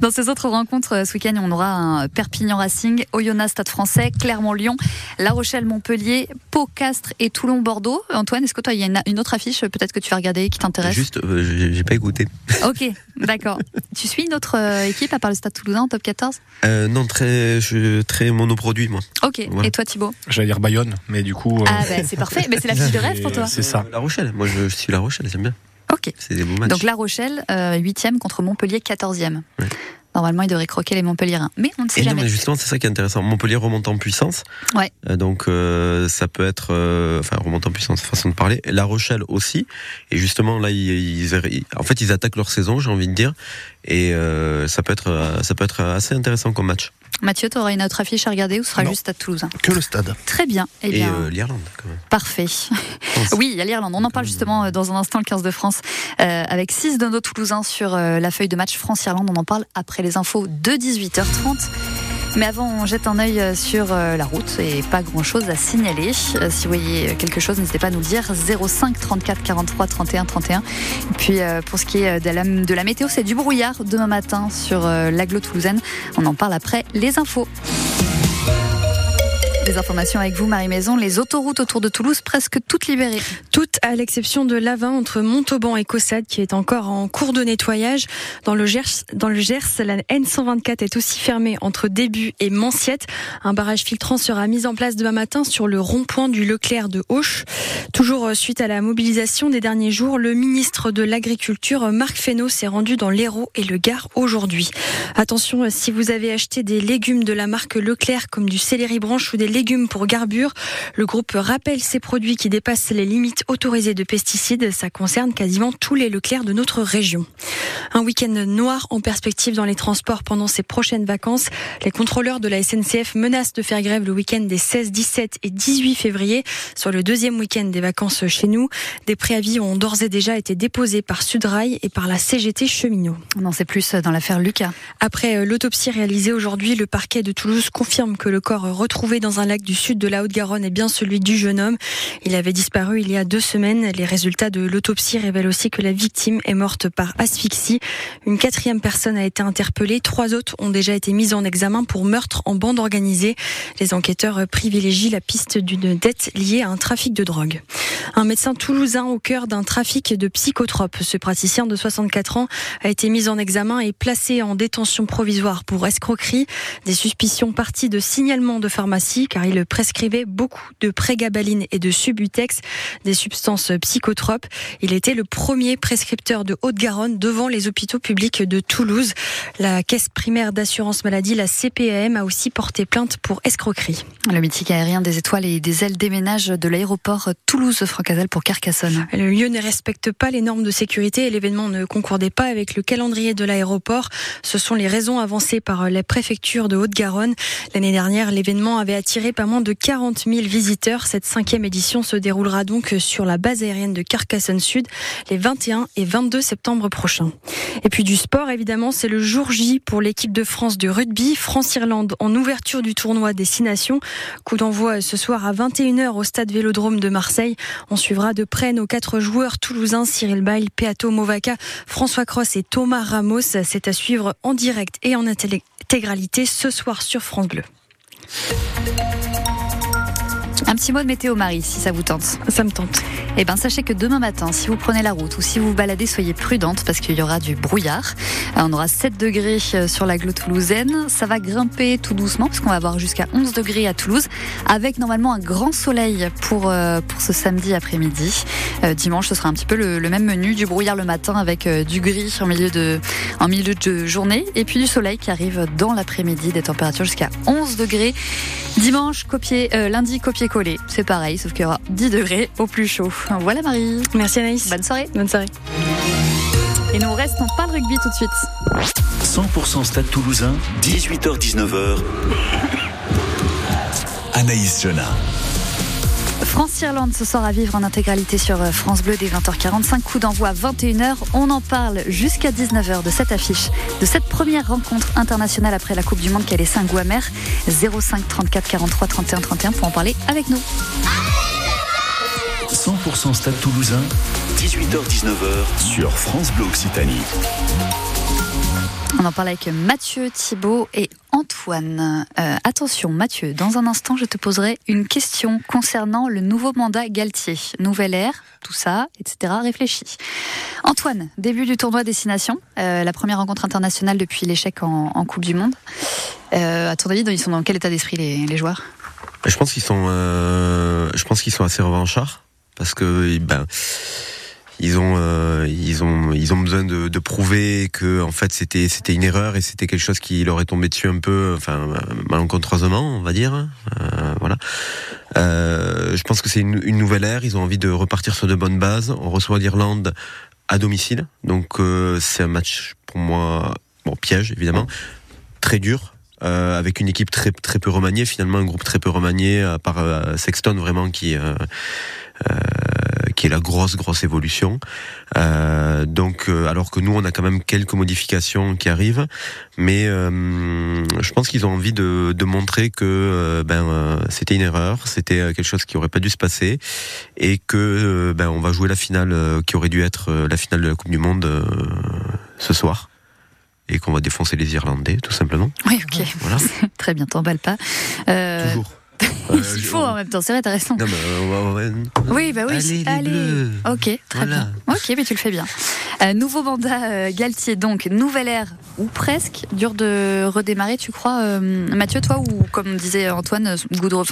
dans ces autres rencontres, ce week-end, on aura un Perpignan Racing, Oyonnax Stade Français, Clermont-Lyon, La Rochelle-Montpellier, Pau, Castres et Toulon-Bordeaux. Antoine, est-ce que toi, il y a une, une autre affiche peut-être que tu vas regarder qui t'intéresse? Juste, euh, j'ai pas écouté. Ok, d'accord. tu suis une autre euh, équipe à part le Stade Toulousain en top 14 Euh, non, très, je très monoproduit, moi. Ok. Voilà. Et toi, Thibaut? J'allais dire Bayonne, mais du coup. euh, Ah bah c'est parfait. Mais c'est la fiche de rêve pour toi. C'est ça. La Rochelle. Moi, je, je suis La Rochelle, j'aime bien. Ok. C'est des beaux matchs. Donc La Rochelle, euh, 8e contre Montpellier, 14e. Ouais. Normalement, il devrait croquer les Montpelliérains. Mais on ne sait Et non, jamais. mais justement, c'est ça qui est intéressant. Montpellier remonte en puissance. Ouais. Euh, donc, euh, ça peut être, euh, enfin, remonte en puissance, façon de parler. La Rochelle aussi. Et justement, là, ils, ils- en fait, ils attaquent leur saison, j'ai envie de dire. Et ça peut être, ça peut être assez intéressant comme match. Mathieu, tu auras une autre affiche à regarder ou ce sera Non. juste à Toulouse Que le stade. Très bien. Eh Et euh, l'Irlande, quand même. parfait. oui, il y a l'Irlande. On en parle justement euh, dans un instant, le 15 de France, euh, avec 6 de nos Toulousains sur euh, la feuille de match France-Irlande. On en parle après les infos de 18h30. Mais avant, on jette un œil euh, sur euh, la route et pas grand chose à signaler. Euh, Si vous voyez quelque chose, n'hésitez pas à nous le dire. 05 34 43 31 31. Et puis pour ce qui est de la, météo, c'est du brouillard demain matin sur l'agglo toulousaine. On en parle après les infos. Des informations avec vous, Marie Maison. Les autoroutes autour de Toulouse, presque toutes libérées. Toutes à l'exception de l'A20 entre Montauban et Caussade qui est encore en cours de nettoyage. Dans le Gers, dans le Gers, la N124 est aussi fermée entre Début et Manciette. Un barrage filtrant sera mis en place demain matin sur le rond-point du Leclerc de Auch. Toujours euh, suite à la mobilisation des derniers jours, le ministre de l'Agriculture, Marc Fesneau, s'est rendu dans l'Hérault et le Gard aujourd'hui. Attention, euh, si vous avez acheté des légumes de la marque Leclerc comme du céleri branche ou des légumes pour garbure, le groupe rappelle ces produits qui dépassent les limites autorisées de pesticides. Ça concerne quasiment tous les Leclerc de notre région. Un week-end noir en perspective dans les transports pendant ces prochaines vacances. Les contrôleurs de la SNCF menacent de faire grève le week-end des 16, 17 et 18 février, sur le deuxième week-end des vacances chez nous. Des préavis ont d'ores et déjà été déposés par Sudrail et par la CGT Cheminot. On en sait plus dans l'affaire Lucas. Après euh, l'autopsie réalisée aujourd'hui, le parquet de Toulouse confirme que le corps retrouvé dans un lac du sud de la Haute-Garonne est bien celui du jeune homme. Il avait disparu il y a deux semaines. Les résultats de l'autopsie révèlent aussi que la victime est morte par asphyxie. Une quatrième personne a été interpellée. Trois autres ont déjà été mises en examen pour meurtre en bande organisée. Les enquêteurs privilégient la piste d'une dette liée à un trafic de drogue. Un médecin toulousain au cœur d'un trafic de psychotropes. Ce praticien de 64 ans a été mis en examen et placé en détention provisoire pour escroquerie. Des suspicions parties de signalement de pharmacie car il prescrivait beaucoup de prégabaline et de subutex, des substances psychotropes. Il était le premier prescripteur de Haute-Garonne devant les hôpitaux publics de Toulouse. La caisse primaire d'assurance maladie, la CPAM, a aussi porté plainte pour escroquerie. Le mythique aérien des étoiles et des ailes déménage de l'aéroport Toulouse-Francazal pour Carcassonne. Le lieu ne respecte pas les normes de sécurité et l'événement ne concordait pas avec le calendrier de l'aéroport. Ce sont les raisons avancées par la préfecture de Haute-Garonne. L'année dernière, l'événement avait attiré pas moins de 40 000 visiteurs. Cette cinquième édition se déroulera donc sur la base aérienne de Carcassonne Sud les 21 et 22 septembre prochains. Et puis du sport, évidemment, c'est le jour J pour l'équipe de France du rugby. France-Irlande en ouverture du tournoi Destination. Coup d'envoi ce soir à 21h au stade Vélodrome de Marseille. On suivra de près nos quatre joueurs toulousains, Cyril Bail, Peato Movaca, François Cross et Thomas Ramos. C'est à suivre en direct et en intégralité ce soir sur France Bleu. Un petit mot de météo, Marie, si ça vous tente. Ça me tente. Eh ben, sachez que demain matin, si vous prenez la route ou si vous vous baladez, soyez prudente parce qu'il y aura du brouillard. On aura 7 degrés euh, sur la glotte toulousaine. Ça va grimper tout doucement parce qu'on va avoir jusqu'à 11 degrés à Toulouse avec normalement un grand soleil pour, euh, pour ce samedi après-midi. Euh, dimanche, ce sera un petit peu le, le même menu, du brouillard le matin avec euh, du gris en milieu de, en milieu de journée et puis du soleil qui arrive dans l'après-midi, des températures jusqu'à 11 degrés. Dimanche, copier, lundi, copier-coller. C'est pareil, sauf qu'il y aura 10 degrés au plus chaud. Voilà Marie. Merci Anaïs. Bonne soirée. Bonne soirée. Et nous, on reste, on parle rugby tout de suite. 100% Stade Toulousain, 18h-19h. Anaïs Jona. France-Irlande ce soir à vivre en intégralité sur euh, France Bleu dès 20h45. Coup d'envoi 21h. On en parle jusqu'à 19h de cette affiche, de cette première rencontre internationale après la Coupe du Monde qui a laissé un goût amer. 05 34 43 31 31 pour en parler avec nous. 100% Stade Toulousain, 18h-19h sur France Bleu Occitanie. On en parle avec Mathieu, Thibault et Antoine. Euh, attention Mathieu, dans un instant je te poserai une question concernant le nouveau mandat Galtier. Nouvelle ère, tout ça, etc. Réfléchis. Antoine, début du tournoi Destination, euh, la première rencontre internationale depuis l'échec en, Coupe du Monde. Euh, à ton avis, ils sont dans quel état d'esprit les, les joueurs? Je pense qu'ils sont, assez revanchards parce que ben ils ont, euh, ils ont, ils ont besoin de, prouver que en fait c'était, c'était une erreur et c'était quelque chose qui leur est tombé dessus un peu, enfin malencontreusement, on va dire. Euh, voilà. Euh, je pense que c'est une, nouvelle ère. Ils ont envie de repartir sur de bonnes bases. On reçoit l'Irlande à domicile, donc c'est un match pour moi, bon piège évidemment, très dur. Avec une équipe très très peu remaniée finalement un groupe très peu remanié à part Sexton vraiment qui qui est la grosse grosse évolution Euh, donc euh, alors que nous on a quand même quelques modifications qui arrivent mais euh, je pense qu'ils ont envie de, de montrer que euh, ben euh, c'était une erreur c'était euh, quelque chose qui aurait pas dû se passer et que euh, ben on va jouer la finale euh, qui aurait dû être euh, la finale de la Coupe du Monde euh, ce soir et qu'on va défoncer les Irlandais tout simplement Oui, ok. voilà Très bien, t'emballes pas. Euh, toujours Euh, Il faut en même temps, c'est vrai, t'as raison. Non, mais euh. Oui, bah oui. Allez, allez. Bleus. Ok, très Voilà. bien. Ok, mais tu le fais bien. Euh, nouveau mandat euh, Galtier, donc nouvelle ère ou presque. Dur de redémarrer, tu crois, euh, Mathieu, toi ou comme disait Antoine,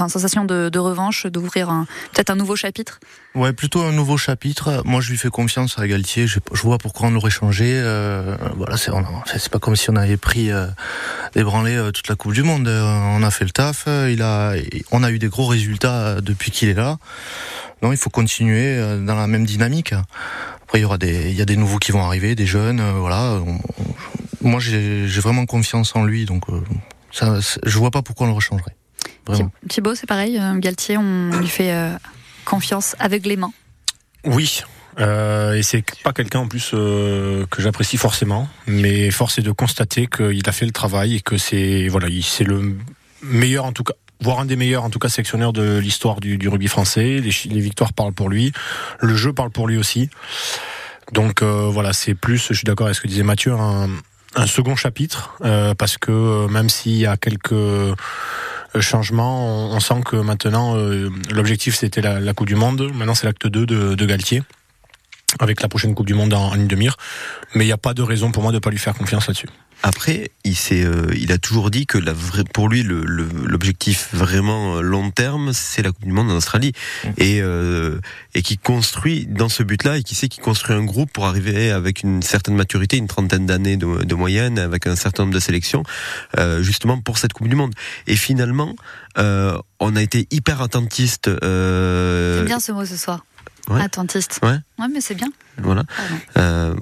sensation de, revanche, d'ouvrir peut-être un nouveau chapitre? Ouais, plutôt un nouveau chapitre. Moi, je lui fais confiance à Galtier. Je, vois pourquoi on l'aurait changé. Euh, voilà, c'est pas comme si on avait pris euh, euh, toute la Coupe du Monde. On a fait le taf. Il a, on a eu des gros résultats depuis qu'il est là. Non, il faut continuer dans la même dynamique. Après, il y aura des, il y a des nouveaux qui vont arriver, des jeunes. voilà. Moi, j'ai vraiment confiance en lui. Donc, euh, ça, je vois pas pourquoi on le rechangerait. Vraiment. Thi- Thibaut, c'est pareil. euh, Galtier, on lui fait euh, confiance aveuglément. Oui. Euh, et c'est pas quelqu'un en plus euh, que j'apprécie forcément, mais force est de constater qu'il a fait le travail et que c'est voilà, il- c'est le meilleur en tout cas, voire un des meilleurs en tout cas sectionneurs de l'histoire du, du rugby français. Les, les victoires parlent pour lui, le jeu parle pour lui aussi. Donc euh, voilà, c'est plus, je suis d'accord avec ce que disait Mathieu, un, un second chapitre euh, parce que euh, même s'il y a quelques euh, changements, on, sent que maintenant l'objectif c'était la, la Coupe du Monde, maintenant c'est l'acte 2 de, de Galtier avec la prochaine Coupe du Monde en, en ligne de mire. Mais il n'y a pas de raison pour moi de ne pas lui faire confiance là-dessus. Après, il s'est, euh, il a toujours dit que la vraie, pour lui, le- le- l'objectif vraiment euh, long terme, c'est la Coupe du Monde en Australie, et euh, et qui construit dans ce but-là, et qui sait qu'il construit un groupe pour arriver avec une certaine maturité, une trentaine d'années de, de moyenne, avec un certain nombre de sélections, euh, justement pour cette Coupe du Monde. Et finalement, euh, on a été hyper attentiste. Euh, C'est bien ce mot ce soir. Ouais. Attentiste. Ouais. Ouais, mais c'est bien. Voilà. Euh,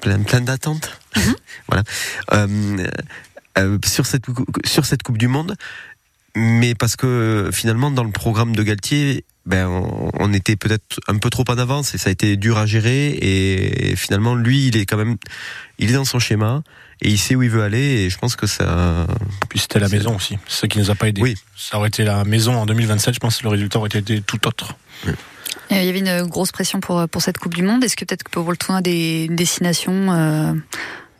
plein, plein d'attentes. voilà. Euh, euh, sur cette sur cette Coupe du Monde, mais parce que finalement dans le programme de Galtier, ben on, on était peut-être un peu trop en avance et ça a été dur à gérer et, finalement lui il est quand même il est dans son schéma et il sait où il veut aller et je pense que ça Puis c'était la maison aussi, c'est ce qui nous a pas aidé. Oui. Ça aurait été la maison en 2027, je pense que le résultat aurait été tout autre. Euh, Il y avait une grosse pression pour, pour cette Coupe du Monde. Est-ce que peut-être pour le tournoi des destinations, euh,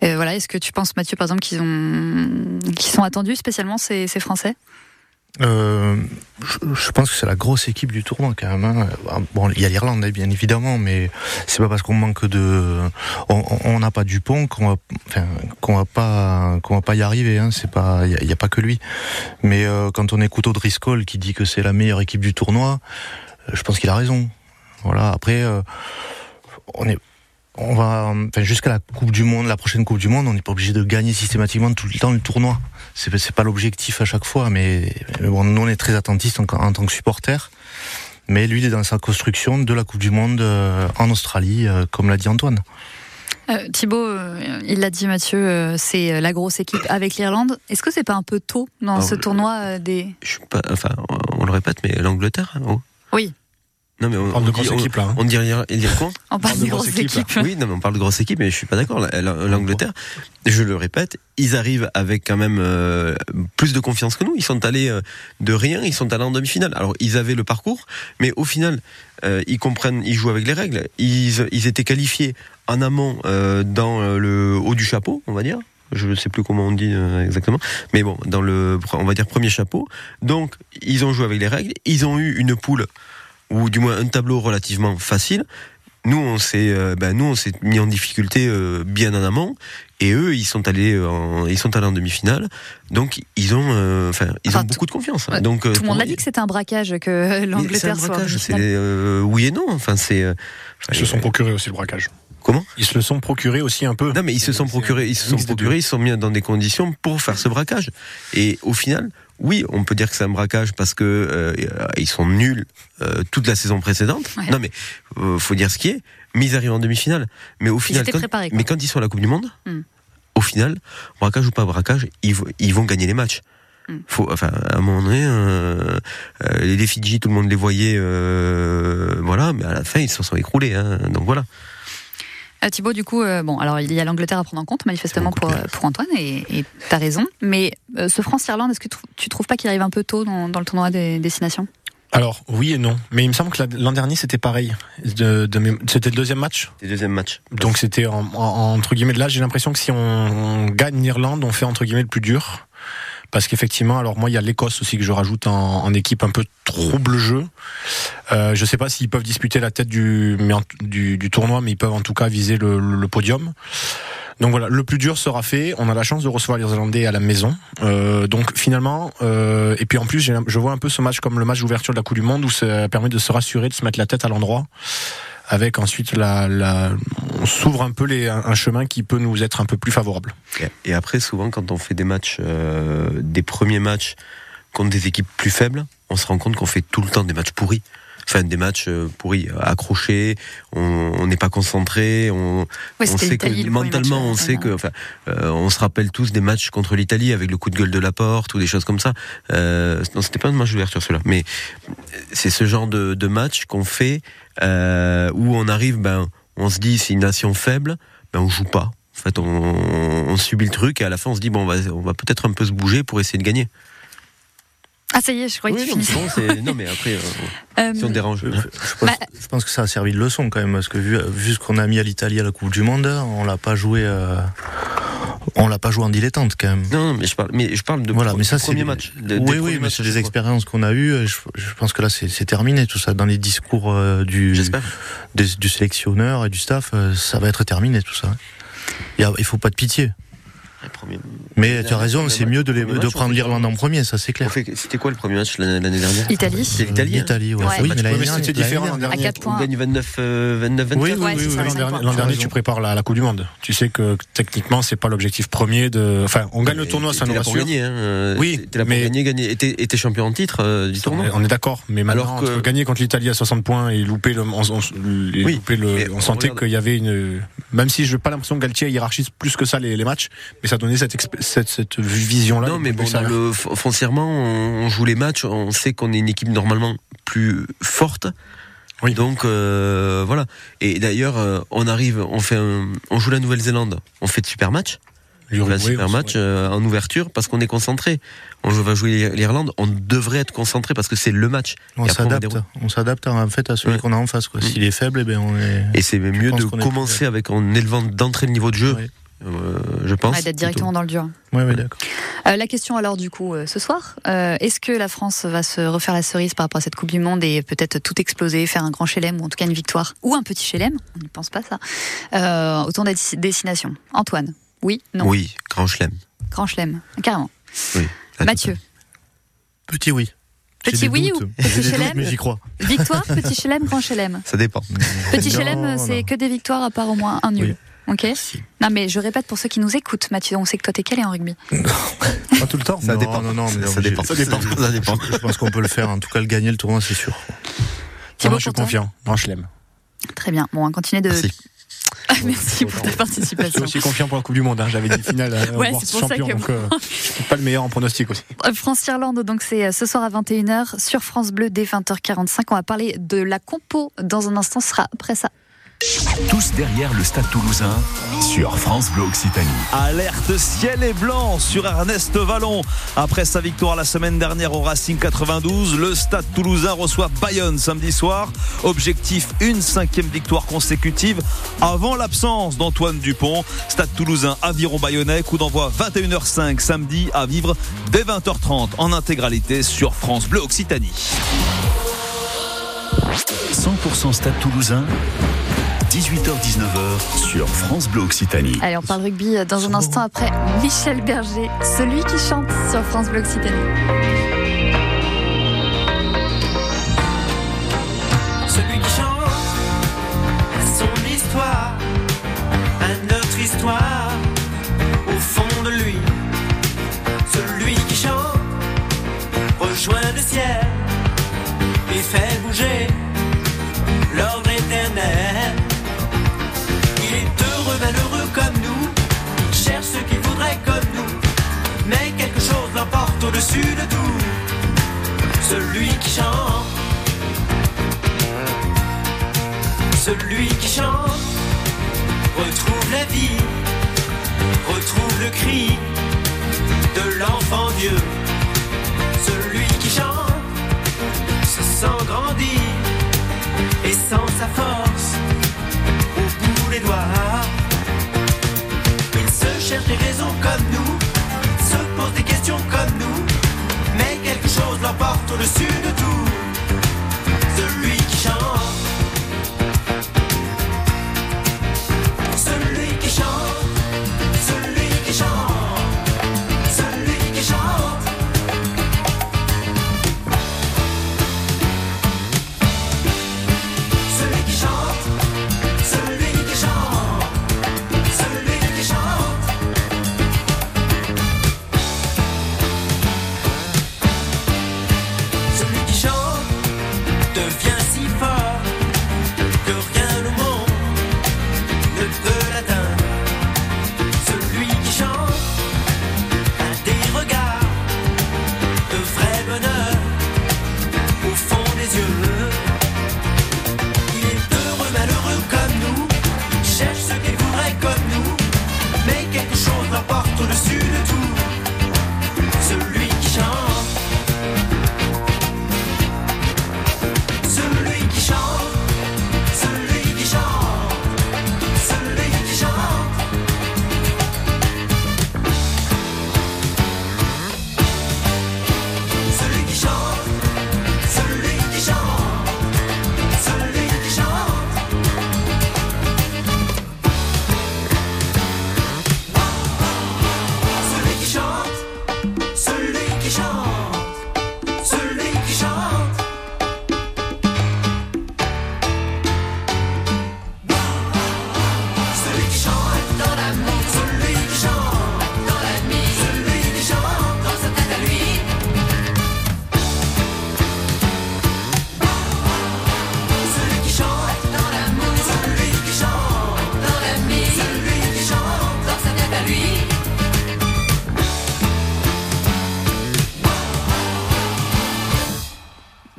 euh, voilà, est-ce que tu penses, Mathieu, par exemple, qu'ils ont, qu'ils sont attendus spécialement ces, Français? Euh, je, pense que c'est la grosse équipe du tournoi quand même. hein. Ah, Bon, il y a l'Irlande bien évidemment, mais c'est pas parce qu'on manque de, on- n'a pas Dupont qu'on va, qu'on va pas, qu'on va pas y arriver. Hein. C'est pas, il y a, pas que lui. Mais euh, quand on écoute O'Driscoll qui dit que c'est la meilleure équipe du tournoi, euh, je pense qu'il a raison. Voilà. Après, euh, on est on va, enfin, jusqu'à la Coupe du Monde, la prochaine Coupe du Monde, on n'est pas obligé de gagner systématiquement tout le temps le tournoi. C'est, c'est pas l'objectif à chaque fois, mais, mais bon, nous on est très attentistes en, en tant que supporter. Mais lui, il est dans sa construction de la Coupe du Monde euh, en Australie, euh, comme l'a dit Antoine. euh, Thibaut, euh, il l'a dit, Mathieu, euh, c'est la grosse équipe avec l'Irlande. Est-ce que c'est pas un peu tôt dans ce tournoi euh, des je suis pas enfin on le répète mais l'Angleterre hein, oh. Oui. Non mais on, On parle de on grosse dit, on- équipe là. hein. on dit rien, quoi On parle de grosse grosses équipe, équipes. Oui, non, mais on parle de grosse équipe, mais je suis pas d'accord. La- la- L'Angleterre, je le répète, ils arrivent avec quand même euh, plus de confiance que nous. Ils sont allés euh, de rien, ils sont allés en demi-finale. Alors, ils avaient le parcours, mais au final, euh, ils comprennent, ils jouent avec les règles. Ils, ils étaient qualifiés en amont euh, dans le haut du chapeau, on va dire. Je ne sais plus comment on dit euh, exactement, mais bon, dans le, on va dire premier chapeau. Donc, ils ont joué avec les règles. Ils ont eu une poule ou du moins un tableau relativement facile. Nous, on s'est, euh, ben, nous, on s'est mis en difficulté euh, bien en amont, et eux, ils sont allés, en, ils sont allés en demi-finale. Donc, ils ont, euh, enfin, ils Enfin, ont beaucoup de confiance. ouais, Donc, Tout le monde a dit que c'était un braquage que c'est un l'Angleterre soit. braquage, c'est euh, oui et non. Enfin, c'est. euh, Ils se sont procurés aussi le braquage. Comment Ils se le sont procurés aussi un peu. Non, mais ils se sont procurés, ils se sont procurés, ils se sont mis dans des conditions pour faire ce braquage. Et au final, oui, on peut dire que c'est un braquage parce que euh, ils sont nuls euh, toute la saison précédente. Ouais. Non, mais euh, faut dire ce qui est. Mais ils arrivent en demi-finale. Mais au final, étaient quand, préparés, quoi. mais quand ils sont à la Coupe du Monde, Hmm. au final, braquage ou pas braquage, ils, vont- ils vont gagner les matchs. Hmm. Faut, enfin, à un moment donné, euh, euh, les les Fidji, tout le monde les voyait, euh, voilà, mais à la fin, ils se sont écroulés. Hein, donc voilà. Euh, Thibaut, du coup, euh, bon, alors il y a l'Angleterre à prendre en compte, manifestement, pour, pour Antoine, et et t'as raison. Mais euh, ce France-Irlande, est-ce que tu- tu trouves pas qu'il arrive un peu tôt dans, dans le tournoi des destinations? Alors oui et non, mais il me semble que la- l'an dernier c'était pareil. De, de mé- c'était le deuxième match, le deuxième match. donc c'était en, en- entre guillemets. Là, j'ai l'impression que si on, on gagne l'Irlande, on fait entre guillemets le plus dur, parce qu'effectivement, alors moi, il y a l'Écosse aussi que je rajoute en, équipe un peu trouble jeu. Euh, je sais pas s'ils peuvent disputer la tête du, du, du tournoi, mais ils peuvent en tout cas viser le, le podium. Donc voilà, le plus dur sera fait. On a la chance de recevoir les Irlandais à la maison. Euh, donc finalement, euh, et puis en plus, je vois un peu ce match comme le match d'ouverture de la Coupe du Monde où ça permet de se rassurer, de se mettre la tête à l'endroit. Avec ensuite la, la on s'ouvre un peu les, un chemin qui peut nous être un peu plus favorable. Et après, souvent, quand on fait des matchs, euh, des premiers matchs contre des équipes plus faibles, on se rend compte qu'on fait tout le temps des matchs pourris. Enfin, des matchs euh, pourris, accrochés, on n'est pas concentré, on, Oui, on c'était sait que mentalement, match, on euh, sait que, enfin, euh, on se rappelle tous des matchs contre l'Italie avec le coup de gueule de la porte ou des choses comme ça. Euh, non, c'était pas un match d'ouverture celui-là, mais c'est ce genre de, de match qu'on fait euh, où on arrive, ben, on se dit c'est une nation faible, ben on joue pas. En fait, on, on subit le truc et à la fin on se dit bon, on va, on va peut-être un peu se bouger pour essayer de gagner. Ah, ça y est, je croyais que tu non, non, mais après, euh, Euh, si on dérange. Je, je pense, Bah- je pense que ça a servi de leçon quand même, parce que vu, vu ce qu'on a mis à l'Italie à la Coupe du Monde, on l'a pas joué, euh, on l'a pas joué en dilettante quand même. Non, non, mais je parle, mais je parle de Voilà, pro- mais ça du c'est premier match. de- oui, oui, mais c'est des expériences qu'on a eues. Je, je pense que là, c'est terminé tout ça. Dans les discours euh, du, J'espère. des- du sélectionneur et du staff, euh, ça va être terminé tout ça. Il y a- il faut pas de pitié. Le premier- Mais tu as raison, c'est mieux de, les- prendre l'Irlande en premier, ça c'est clair. C'était quoi le premier match l'année dernière Italie. C'était l'Italie. hein L'Italie, ouais. Ouais. Oui, mais l'année mais dernière, c'était différent l'an à dernier. 4 On points. gagne 29, euh, 29 24. Oui, oui, Ouais, oui, c'est oui, ça, oui. cinq L'an points. dernier, l'an Tu prépares la, la Coupe du Monde. Tu sais que techniquement, c'est pas l'objectif premier de. Enfin, on gagne le tournoi, ça nous T'es là pour rassure. gagner. Hein. euh, Oui, t'es là pour mais- gagner, gagner. Et t'es champion en titre euh, du tournoi. on est d'accord, mais maintenant, Alors que- gagner contre l'Italie à 60 points et louper le, on, on- et Oui, louper le, on on sentait regarde- qu'il y avait une, même si je n'ai pas l'impression que Galtier hiérarchise plus que ça les, les matchs, mais ça donnait cette, cette, cette vision-là. Non, mais bon, dans le, foncièrement, on, on joue les matchs, on sait qu'on est une équipe normalement plus forte. Oui. Donc euh, voilà. Et d'ailleurs, euh, on arrive, on fait, un- on joue la Nouvelle-Zélande, on fait de super un L'Uruguay, super match euh, en ouverture parce qu'on est concentré. On va jouer l'Irlande, on devrait être concentré parce que c'est le match. On s'adapte. dérouler. On s'adapte en fait à celui Ouais. qu'on a en face. quoi. Mm. S'il est faible, eh ben on est. Et c'est mieux de commencer avec en élevant d'entrée le niveau de jeu, Ouais. Euh, je pense. Ouais, d'être directement dans le dur. Ouais, ouais, d'accord. Euh, la question alors du coup euh, ce soir, euh, est-ce que la France va se refaire la cerise par rapport à cette Coupe du Monde et peut-être tout exploser, faire un grand chelem ou en tout cas une victoire ou un petit chelem, on n'y pense pas ça, euh, au tour des destination Antoine, oui, non, Oui, grand chelem. grand chelem, carrément. Oui. Mathieu, Petit oui. Petit oui doutes. ou petit chelem? mais j'y crois. victoire, petit chelem, grand chelem? Ça dépend. Petit chelem, c'est que des victoires à part au moins un nul. Oui. Ok. Non mais je répète pour ceux qui nous écoutent, Mathieu, on sait que toi t'es calé en rugby. Pas tout le temps. Ça Non, dépend. non, non, mais ça, non, dépend. Ça dépend. Ça dépend. Je pense qu'on peut le faire. En tout cas, le gagner le tournoi, c'est sûr. Thibaut, Moi, je suis confiant. Moi, je l'aime. Très bien. Bon, on va continuer de. Merci. Merci pour ta Je suis participation. aussi confiant pour la Coupe du Monde. hein. J'avais dit finale. euh, Ouais, c'est pour ça champion, que donc, euh, je suis pas le meilleur en pronostic aussi. Euh, France-Irlande, donc c'est euh, ce soir à 21h sur France Bleu dès 20h45. On va parler de la compo dans un instant, ce sera après ça. Tous derrière le Stade Toulousain sur France Bleu Occitanie. Alerte ciel et blanc sur Ernest Vallon. Après sa victoire la semaine dernière au Racing 92, le Stade Toulousain reçoit Bayonne samedi soir. Objectif une cinquième victoire consécutive avant l'absence d'Antoine Dupont. Stade Toulousain Aviron Bayonnais. Coup d'envoi 21h05 samedi à vivre dès 20h30 en intégralité sur France Bleu Occitanie. 100% Stade Toulousain. 18h-19h sur France Bleu Occitanie. Allez, on parle rugby dans un instant après Michel Berger, celui qui chante sur France Bleu Occitanie. Celui qui chante son histoire, à notre histoire, au fond de lui. Celui qui chante rejoint le ciel et fait bouger l'ordre éternel. Au-dessus de tout. Celui qui chante. Celui qui chante retrouve la vie, retrouve le cri de l'enfant Dieu. Celui qui chante se sent grandir et sent sa force au bout des doigts. Il se cherche des raisons comme nous, se pose des questions comme nous choses, l'appart au-dessus de tout.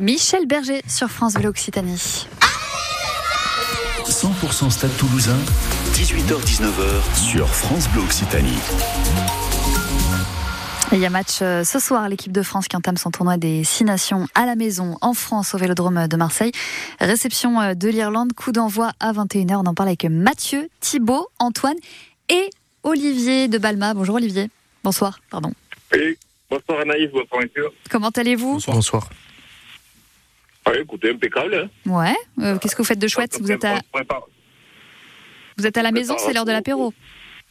Michel Berger sur France Bleu Occitanie. 100% Stade Toulousain, 18h-19h sur France Bleu Occitanie. Et Il y a match euh, ce soir, l'équipe de France qui entame son tournoi des Six Nations à la maison en France au Vélodrome de Marseille. Réception euh, de l'Irlande, coup d'envoi à 21h. On en parle avec Mathieu, Thibaut, Antoine et Olivier de Balma. Bonjour Olivier. Bonsoir, pardon. Oui, bonsoir Anaïs, bonsoir. Comment allez-vous? Bonsoir. Ouais, écoutez, impeccable. Hein. Ouais. Euh, Qu'est-ce que vous faites de chouette? Vous êtes à, vous êtes à la maison, c'est l'heure de l'apéro.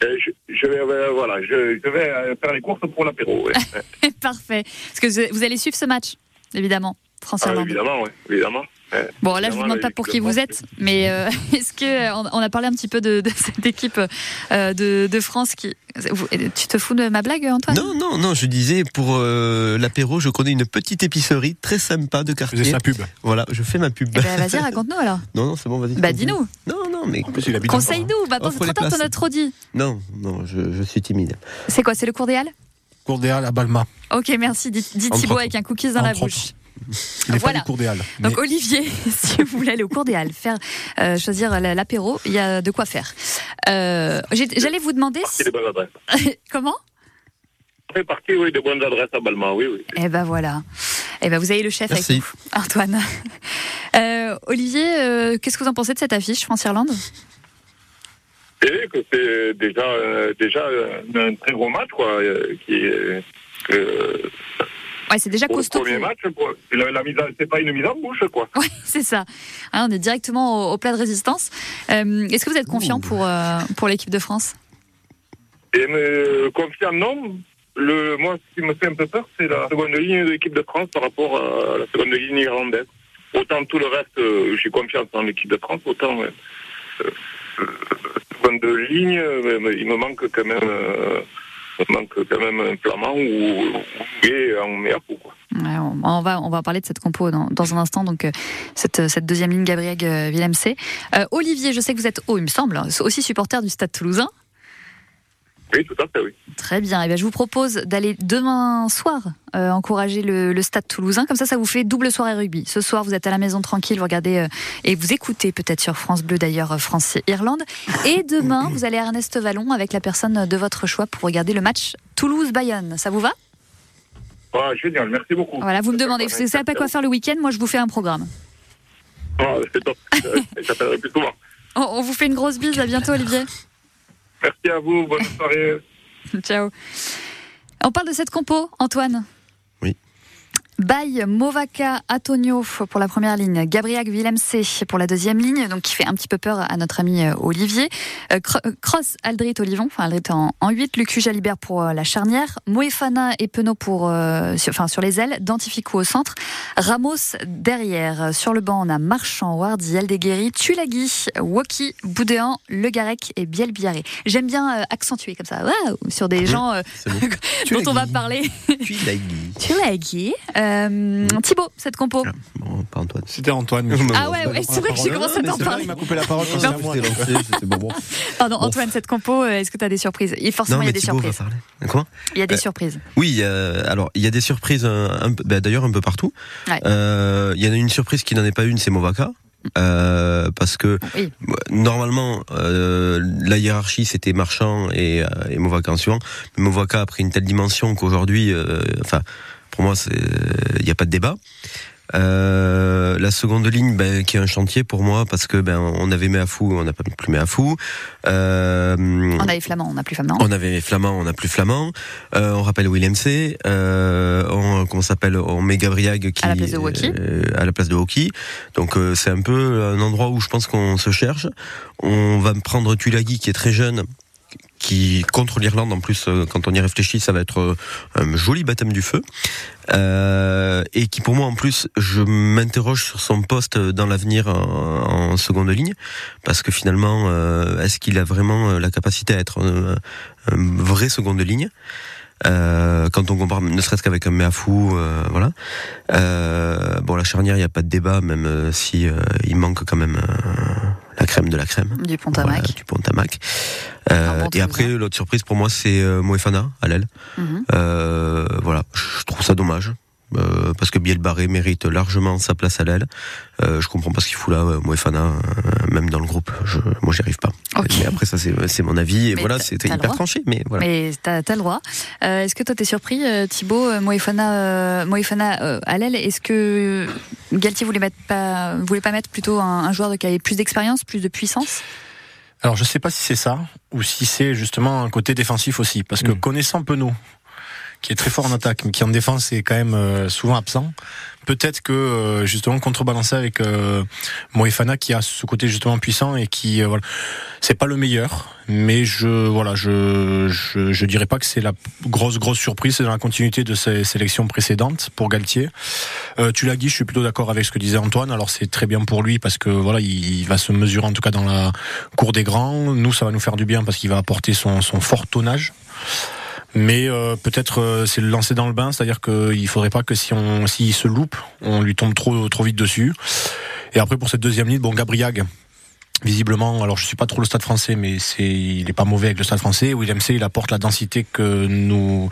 Euh, Je, je vais, euh, voilà, je, je vais faire les courses pour l'apéro. ouais. Parfait. Parce que vous- allez suivre ce match, évidemment. Ah, France-Irlande. évidemment, oui, évidemment. Bon, là, je vous Évidemment, demande pas pour qui vous êtes, mais euh, est-ce que euh, on on a parlé un petit peu de, de cette équipe euh, de, de France qui. vous- tu te fous de ma blague, Antoine? Non, non, non, je disais pour euh, l'apéro, je connais une petite épicerie très sympa de quartier. Faisais sa pub. Voilà, je fais ma pub. Eh ben, vas-y, raconte-nous alors. Non, non, c'est bon, vas-y. Bah, dis-nous. Non, non, mais. Conseille-nous. Bah, attends, c'est Offre trop tard, t'en as trop dit. Non, non, je, je suis timide. C'est quoi C'est le cours des Halles? Cours des Halles à Balma. Ok, merci. Dit, autres. avec un cookies dans la bouche. Il n'est Voilà. pas du cours des Halles. Donc Mais Olivier, si vous voulez aller au cours des Halles, faire euh, choisir la- l'apéro, il y a de quoi faire. Euh, J'allais vous demander si- C'est des bonnes adresses. comment? Fait partie, oui, des bonnes adresses à Balma, oui, oui. Eh ben voilà. Eh ben vous avez le chef Merci. avec vous, Antoine. Euh, Olivier, euh, qu'est-ce que vous en pensez de cette affiche France-Irlande? Que c'est déjà, euh, déjà un très gros match, quoi, euh, qui. Ouais, c'est déjà costaud. premier match, quoi. C'est la, la mise en- c'est pas une mise en bouche, quoi. Ouais, c'est ça. Hein, on est directement au, au plat de résistance. Euh, Est-ce que vous êtes confiant pour, euh, pour l'équipe de France? Et confiant, non. Le, moi, ce qui me fait un peu peur, c'est la seconde ligne de l'équipe de France par rapport à la seconde ligne irlandaise. Autant tout le reste, euh, j'ai confiance en l'équipe de France, autant euh, euh, euh, seconde ligne, euh, il me manque quand même, euh, manque quand même un Flamand ou, un on, va, on va parler de cette compo dans, dans un instant. Donc, euh, cette, cette deuxième ligne, Gabriel euh, Villemc. Euh, Olivier, je sais que vous êtes, oh, il me semble, aussi supporter du Stade toulousain. Oui, tout à fait, oui. Très bien. Et bien, je vous propose d'aller demain soir euh, encourager le, le Stade Toulousain. Comme ça, ça vous fait double soirée rugby. Ce soir, vous êtes à la maison tranquille, vous regardez euh, et vous écoutez peut-être sur France Bleu d'ailleurs euh, France et Irlande. Et demain, vous allez à Ernest Vallon avec la personne de votre choix pour regarder le match Toulouse-Bayonne. Ça vous va Ah, génial, merci beaucoup. Voilà, vous me demandez. Vous savez pas quoi faire le week-end Moi, je vous fais un programme. Ah, c'est top. Euh, J'appellerai plus souvent. On, on vous fait une grosse bise. À bientôt, Olivier. Merci à vous, bonne soirée. Ciao. On parle de cette compo, Antoine? Baye, Movaca, Antonio pour la première ligne, Gabriel Willem C pour la deuxième ligne, donc qui fait un petit peu peur à notre ami euh, Olivier. Euh, euh, Cross, Aldrit, Olivon, enfin Aldrit en, en 8, Lucu Jalibert pour euh, la charnière, Moefana et Penaud pour, euh, sur, enfin, sur les ailes, Dantifico au centre, Ramos derrière. Sur le banc, on a Marchand, Wardy, Aldeguerri, Tulagi, Woki, Boudéan, Le Garec et Bielbiaré. J'aime bien accentuer comme ça, sur des gens dont on va parler. Tulagi. Euh, Thibaut, cette compo. Bon, pas Antoine. C'était Antoine. mais- Ah ouais, ouais, c'est vrai que j'ai commencé à t'en parler. Il m'a coupé la parole quand c'était moi. C'était lancé, c'était bon, bon. Pardon, Antoine, cette compo, euh, est-ce que tu as des surprises? Et forcément, Non, il y a des Thibaut va surprises. Quoi? Il y a des Euh, surprises. Oui, euh, alors il y a des surprises, euh, bah, d'ailleurs un peu partout. Ouais. Euh, Il y en a une surprise qui n'en est pas une, c'est Movaca. Euh, parce que Oui. euh, normalement euh, la hiérarchie c'était Marchand et, euh, et Movaca en suivant, mais Movaca a pris une telle dimension qu'aujourd'hui, euh, enfin pour moi il n'y a pas de débat. Euh, la seconde ligne, ben, qui est un chantier pour moi parce que ben on avait mis à fou, on n'a pas plus mis à fou. Euh, On avait Flamand, on n'a plus Flamand. on avait Flamand, on n'a plus Flamand. Euh, on rappelle Willem C. Euh, on comment s'appelle On met Gabriag qui À la place de Woki. euh, à la place de Hockey. Donc euh, c'est un peu un endroit où je pense qu'on se cherche. On va me prendre Tulagi qui est très jeune qui contre l'Irlande en plus euh, quand on y réfléchit ça va être euh, un joli baptême du feu Euh, et qui pour moi en plus je m'interroge sur son poste dans l'avenir en, en seconde ligne parce que finalement euh, est-ce qu'il a vraiment la capacité à être un, un vrai seconde ligne? Euh, quand on compare ne serait-ce qu'avec un Meafou, euh, voilà. Euh, bon, la charnière, il n'y a pas de débat, même si il manque quand même la crème de la crème. Du Pontamac. Voilà, du Pontamac. Euh, et après, l'autre surprise pour moi, c'est euh, Moefana à l'aile. Mhm. Euh, voilà, je trouve ça dommage. euh, parce que Biel Barré mérite largement sa place à l'aile. Euh, je comprends pas ce qu'il fout là, euh, Moefana, même dans le groupe. Je, moi, j'y arrive pas. Mais après, ça, c'est mon avis. Et Mais voilà, c'était hyper tranché. Mais voilà. Mais t'as as le droit. Euh, Est-ce que toi t'es surpris, Thibaut, Moefana, Moefana à l'aile? Est-ce que Galtier voulait mettre pas, voulait pas mettre plutôt un, un joueur de- qui avait plus d'expérience, plus de puissance? Alors je sais pas si c'est ça ou si c'est justement un côté défensif aussi, parce que Mm. connaissant Penaud, qui est très fort en attaque, mais qui en défense est quand même euh, souvent absent, peut-être que euh, justement contrebalancer avec euh, Moefana qui a ce côté justement puissant et qui euh, voilà, c'est pas le meilleur, mais je voilà, je je, je dirais pas que c'est la grosse grosse surprise, c'est dans la continuité de ces sélections précédentes pour Galtier. Tu l'as dit, je suis plutôt d'accord avec ce que disait Antoine. Alors c'est très bien pour lui parce que voilà, il, il va se mesurer en tout cas dans la cour des grands. Nous, ça va nous faire du bien parce qu'il va apporter son, son fort tonnage. Mais euh, peut-être euh, c'est le lancer dans le bain, c'est-à-dire qu'il faudrait pas que si on s'il se loupe, on lui tombe trop trop vite dessus. Et après pour cette deuxième ligne, bon Gabriag, visiblement, alors je suis pas trop le Stade Français, mais c'est il est pas mauvais avec le Stade Français. William C, il apporte la densité qui nous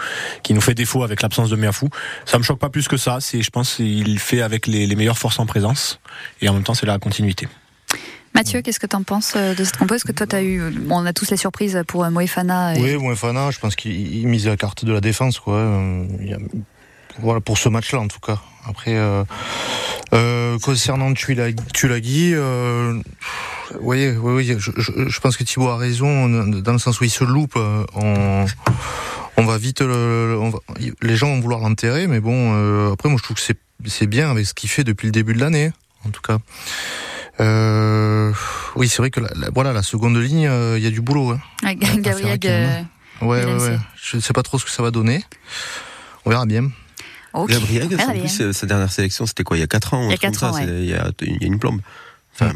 fait défaut avec l'absence de Meafou. Ça me choque pas plus que ça. C'est je pense il fait avec les meilleures forces en présence et en même temps c'est la continuité. Mathieu, qu'est-ce que t'en penses euh, de cette compo? Est-ce que toi t'as eu, bon, on a tous les surprises pour euh, Moefana. et- Oui, Moefana, je pense qu'il il mise la carte de la défense, quoi. Euh, voilà, pour ce match-là, en tout cas. Après, euh, euh, concernant Tulagi, euh, je, pense que Thibaut a raison, dans le sens où il se loupe, euh, on, va vite, le, les gens vont vouloir l'enterrer, mais bon, euh, après, moi, je trouve que c'est bien avec ce qu'il fait depuis le début de l'année, en tout cas. Euh, oui, c'est vrai que la, la- voilà, la seconde ligne, euh, il y a du boulot. Hein. Gabriel. euh, Ouais, ouais, ouais. Je ne sais pas trop ce que ça va donner. On verra bien. Gabriel, en plus, euh, sa dernière sélection, c'était quoi Il y a 4 ans Il y a un truc quatre comme ça, ans, c'est- Il y, a, il y a une plombe. Enfin,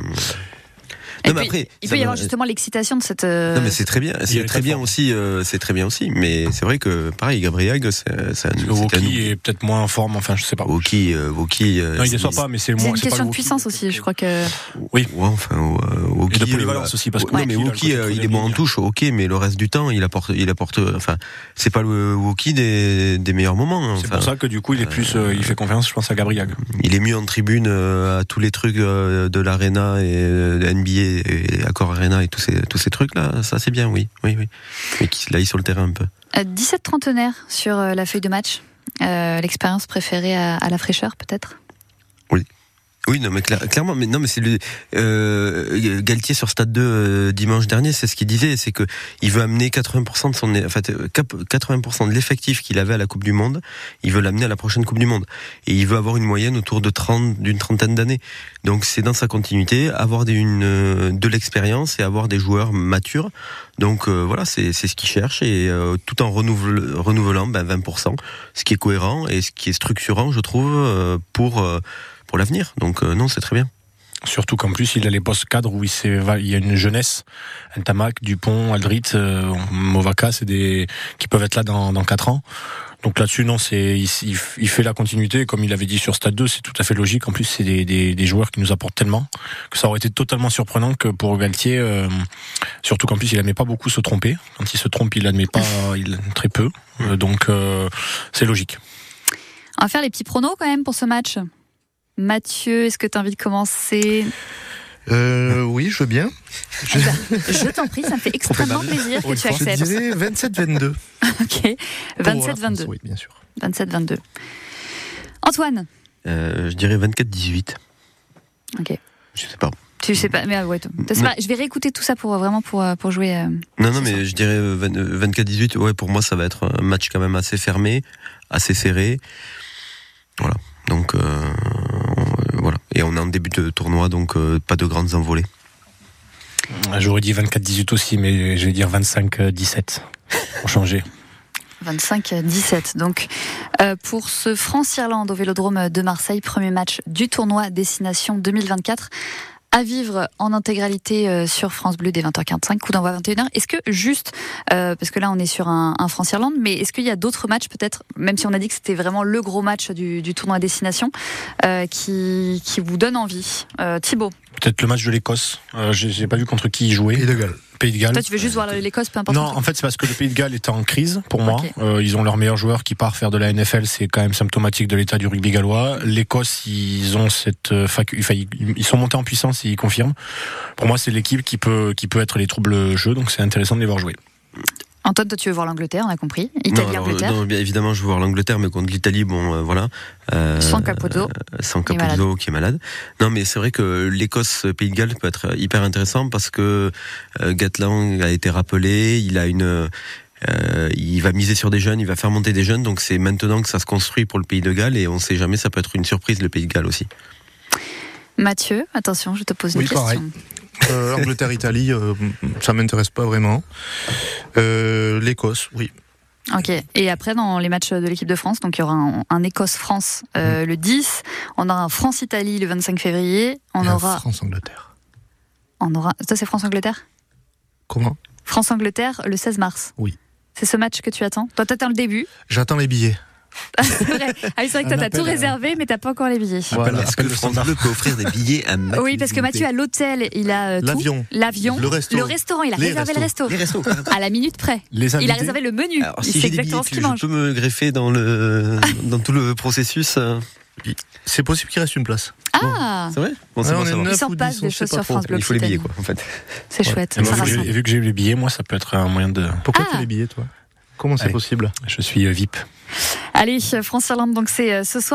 non, mais puis, après, il ça peut y avoir justement l'excitation de cette. euh, Non mais c'est très bien, c'est est très bien aussi, euh, c'est très bien aussi. Mais c'est vrai que pareil, Gabriel, un Woki est peut-être moins en forme, enfin je sais pas. Woki, euh, Woki. euh, Non, il c'est- déçoit pas, mais c'est moins. une c'est pas question de puissance aussi, je crois que. Oui. Ouais, enfin, Woki, Et de polyvalence aussi, parce que non, mais Woki, il est bon en ligne. touche, ok, mais le reste du temps, il apporte, il apporte, enfin, c'est pas le Woki des, des meilleurs moments. hein, C'est pour ça que du coup il est plus, il fait confiance, je pense à Gabriel. Il est mieux en tribune à tous les trucs de l'arena et de NBA et Accor Arena et tous ces tous ces trucs là, ça c'est bien, oui, oui, oui. Mais qui là, sur le terrain un peu. Euh, 17 trentenaires sur euh, la feuille de match. Euh, L'expérience préférée à la fraîcheur, peut-être? Oui, non, mais cla- clairement, mais non, mais c'est euh, Galtier sur Stade 2 euh, dimanche dernier, c'est ce qu'il disait, c'est que il veut amener 80% de son, en fait, euh, cap- 80% de l'effectif qu'il avait à la Coupe du Monde, il veut l'amener à la prochaine Coupe du Monde, et il veut avoir une moyenne autour de 30, d'une trentaine d'années. Donc c'est dans sa continuité, avoir des, une, euh, de l'expérience et avoir des joueurs matures. Donc euh, voilà, c'est c'est ce qu'il cherche et euh, tout en renouvel- renouvelant ben, 20%, ce qui est cohérent et ce qui est structurant, je trouve, euh, pour pour l'avenir. Donc euh, non, c'est très bien. Surtout qu'en plus, il a les postes cadres où il, y a une jeunesse. Ntamak, Dupont, Aldrit, euh, Movaca, c'est des qui peuvent être là dans, dans 4 ans. Donc là-dessus, non, c'est il, il- fait la continuité. Comme il avait dit sur Stade 2, c'est tout à fait logique. En plus, c'est des, des, des joueurs qui nous apportent tellement que ça aurait été totalement surprenant que pour Galtier, euh, surtout qu'en plus, il admet pas beaucoup se tromper. Quand il se trompe, il admet pas il, très peu. Euh, donc, euh, c'est logique. On va faire les petits pronos quand même pour ce match. Mathieu, est-ce que tu as envie de commencer? Euh, oui, je veux bien. Je, Je t'en prie, ça me fait extrêmement plaisir que tu je acceptes. dirais 27-22. Ok, Pour la 27-22. France, Oui, bien sûr. 27-22. Antoine? Euh, je dirais 24-18. Ok. Je sais pas. Tu sais pas, mais ah ouais, pas- je vais réécouter tout ça pour euh, vraiment pour, pour jouer. euh, Non, non, mais je dirais euh, 20 euh, 24-18. Ouais, pour moi, ça va être un match quand même assez fermé, assez serré. Voilà. Donc, euh, on- voilà. Et on est en début de tournoi, donc euh, pas de grandes envolées. J'aurais dit 24-18 aussi, mais je vais dire 25-17 pour changer. 25-17. Donc, euh, pour ce France-Irlande au Vélodrome de Marseille, premier match du tournoi Destination 2024. À vivre en intégralité euh, sur France Bleu dès 20h45, coup d'envoi 21h. Est-ce que juste, euh, parce que là on est sur un, un France-Irlande, mais est-ce qu'il y a d'autres matchs peut-être, même si on a dit que c'était vraiment le gros match du, du tournoi Destination, euh, qui, qui vous donne envie euh, Thibaut, Peut-être le match de l'Écosse. Euh, J'ai j'ai pas vu contre qui il jouait. Pays de Galles. Pays de Galles. toi tu veux juste voir l'Écosse, peu importe. Non, en fait, c'est parce que le Pays de Galles était en crise pour moi. Euh, ils ont leur meilleur joueur qui part faire de la NFL, c'est quand même symptomatique de l'état du rugby gallois. L'Écosse, ils ont cette euh, facu- enfin, ils, ils sont montés en puissance et ils confirment. Pour moi, c'est l'équipe qui peut qui peut être les troubles jeux, donc c'est intéressant de les voir jouer. Antoine, toi tu veux voir l'Angleterre, on a compris. Non, Italie, alors, Angleterre. non, bien évidemment, je veux voir l'Angleterre, mais contre l'Italie, bon, euh, voilà. Euh, Sans Capozzo. sans Qui est malade. Capozzo qui est malade. Non, mais c'est vrai que l'Écosse Pays de Galles peut être hyper intéressant parce que euh, Gatland a été rappelé, il a une euh, il va miser sur des jeunes, il va faire monter des jeunes, donc c'est maintenant que ça se construit pour le Pays de Galles et on sait jamais, ça peut être une surprise le Pays de Galles aussi. Mathieu, attention, je te pose une Oui, question. pareil. Euh, Angleterre-Italie, euh, ça m'intéresse pas vraiment. Euh, L'Écosse, oui. Ok. Et après, dans les matchs de l'équipe de France, donc il y aura un, un Écosse-France euh, Mm. le 10, on aura un France-Italie le 25 février, on Et aura, France-Angleterre. on aura, ça c'est France-Angleterre? Comment? France-Angleterre le 16 mars. Oui. C'est ce match que tu attends? Toi, t'attends le début? J'attends les billets. Ah, c'est vrai, Ah c'est vrai que toi, t'as tout réservé, mais t'as pas encore les billets. Voilà. Est-ce que le France Bleu peut offrir des billets à Mathieu Oui, parce que Mathieu, à l'hôtel, il a euh. L'avion. L'avion. Le resto. Le restaurant, il a Les réservé le resto. Les restos. À la minute près. Les Il a réservé le menu. Alors, il si des exactement billets, ce qu'il je mange. peux me greffer dans le dans tout le processus. C'est possible qu'il reste une place. Ah, C'est vrai Bon, Ouais, bon, on est Il s'en passe des choses sur. France Bleu Il faut les billets, quoi, en fait. c'est chouette. Et vu, que j'ai- eu les billets, moi, ça peut être un moyen de. Pourquoi Ah. tu as les billets, toi? Comment c'est possible? Je suis euh, VIP. Allez, France-Irlande, donc c'est euh, ce soir.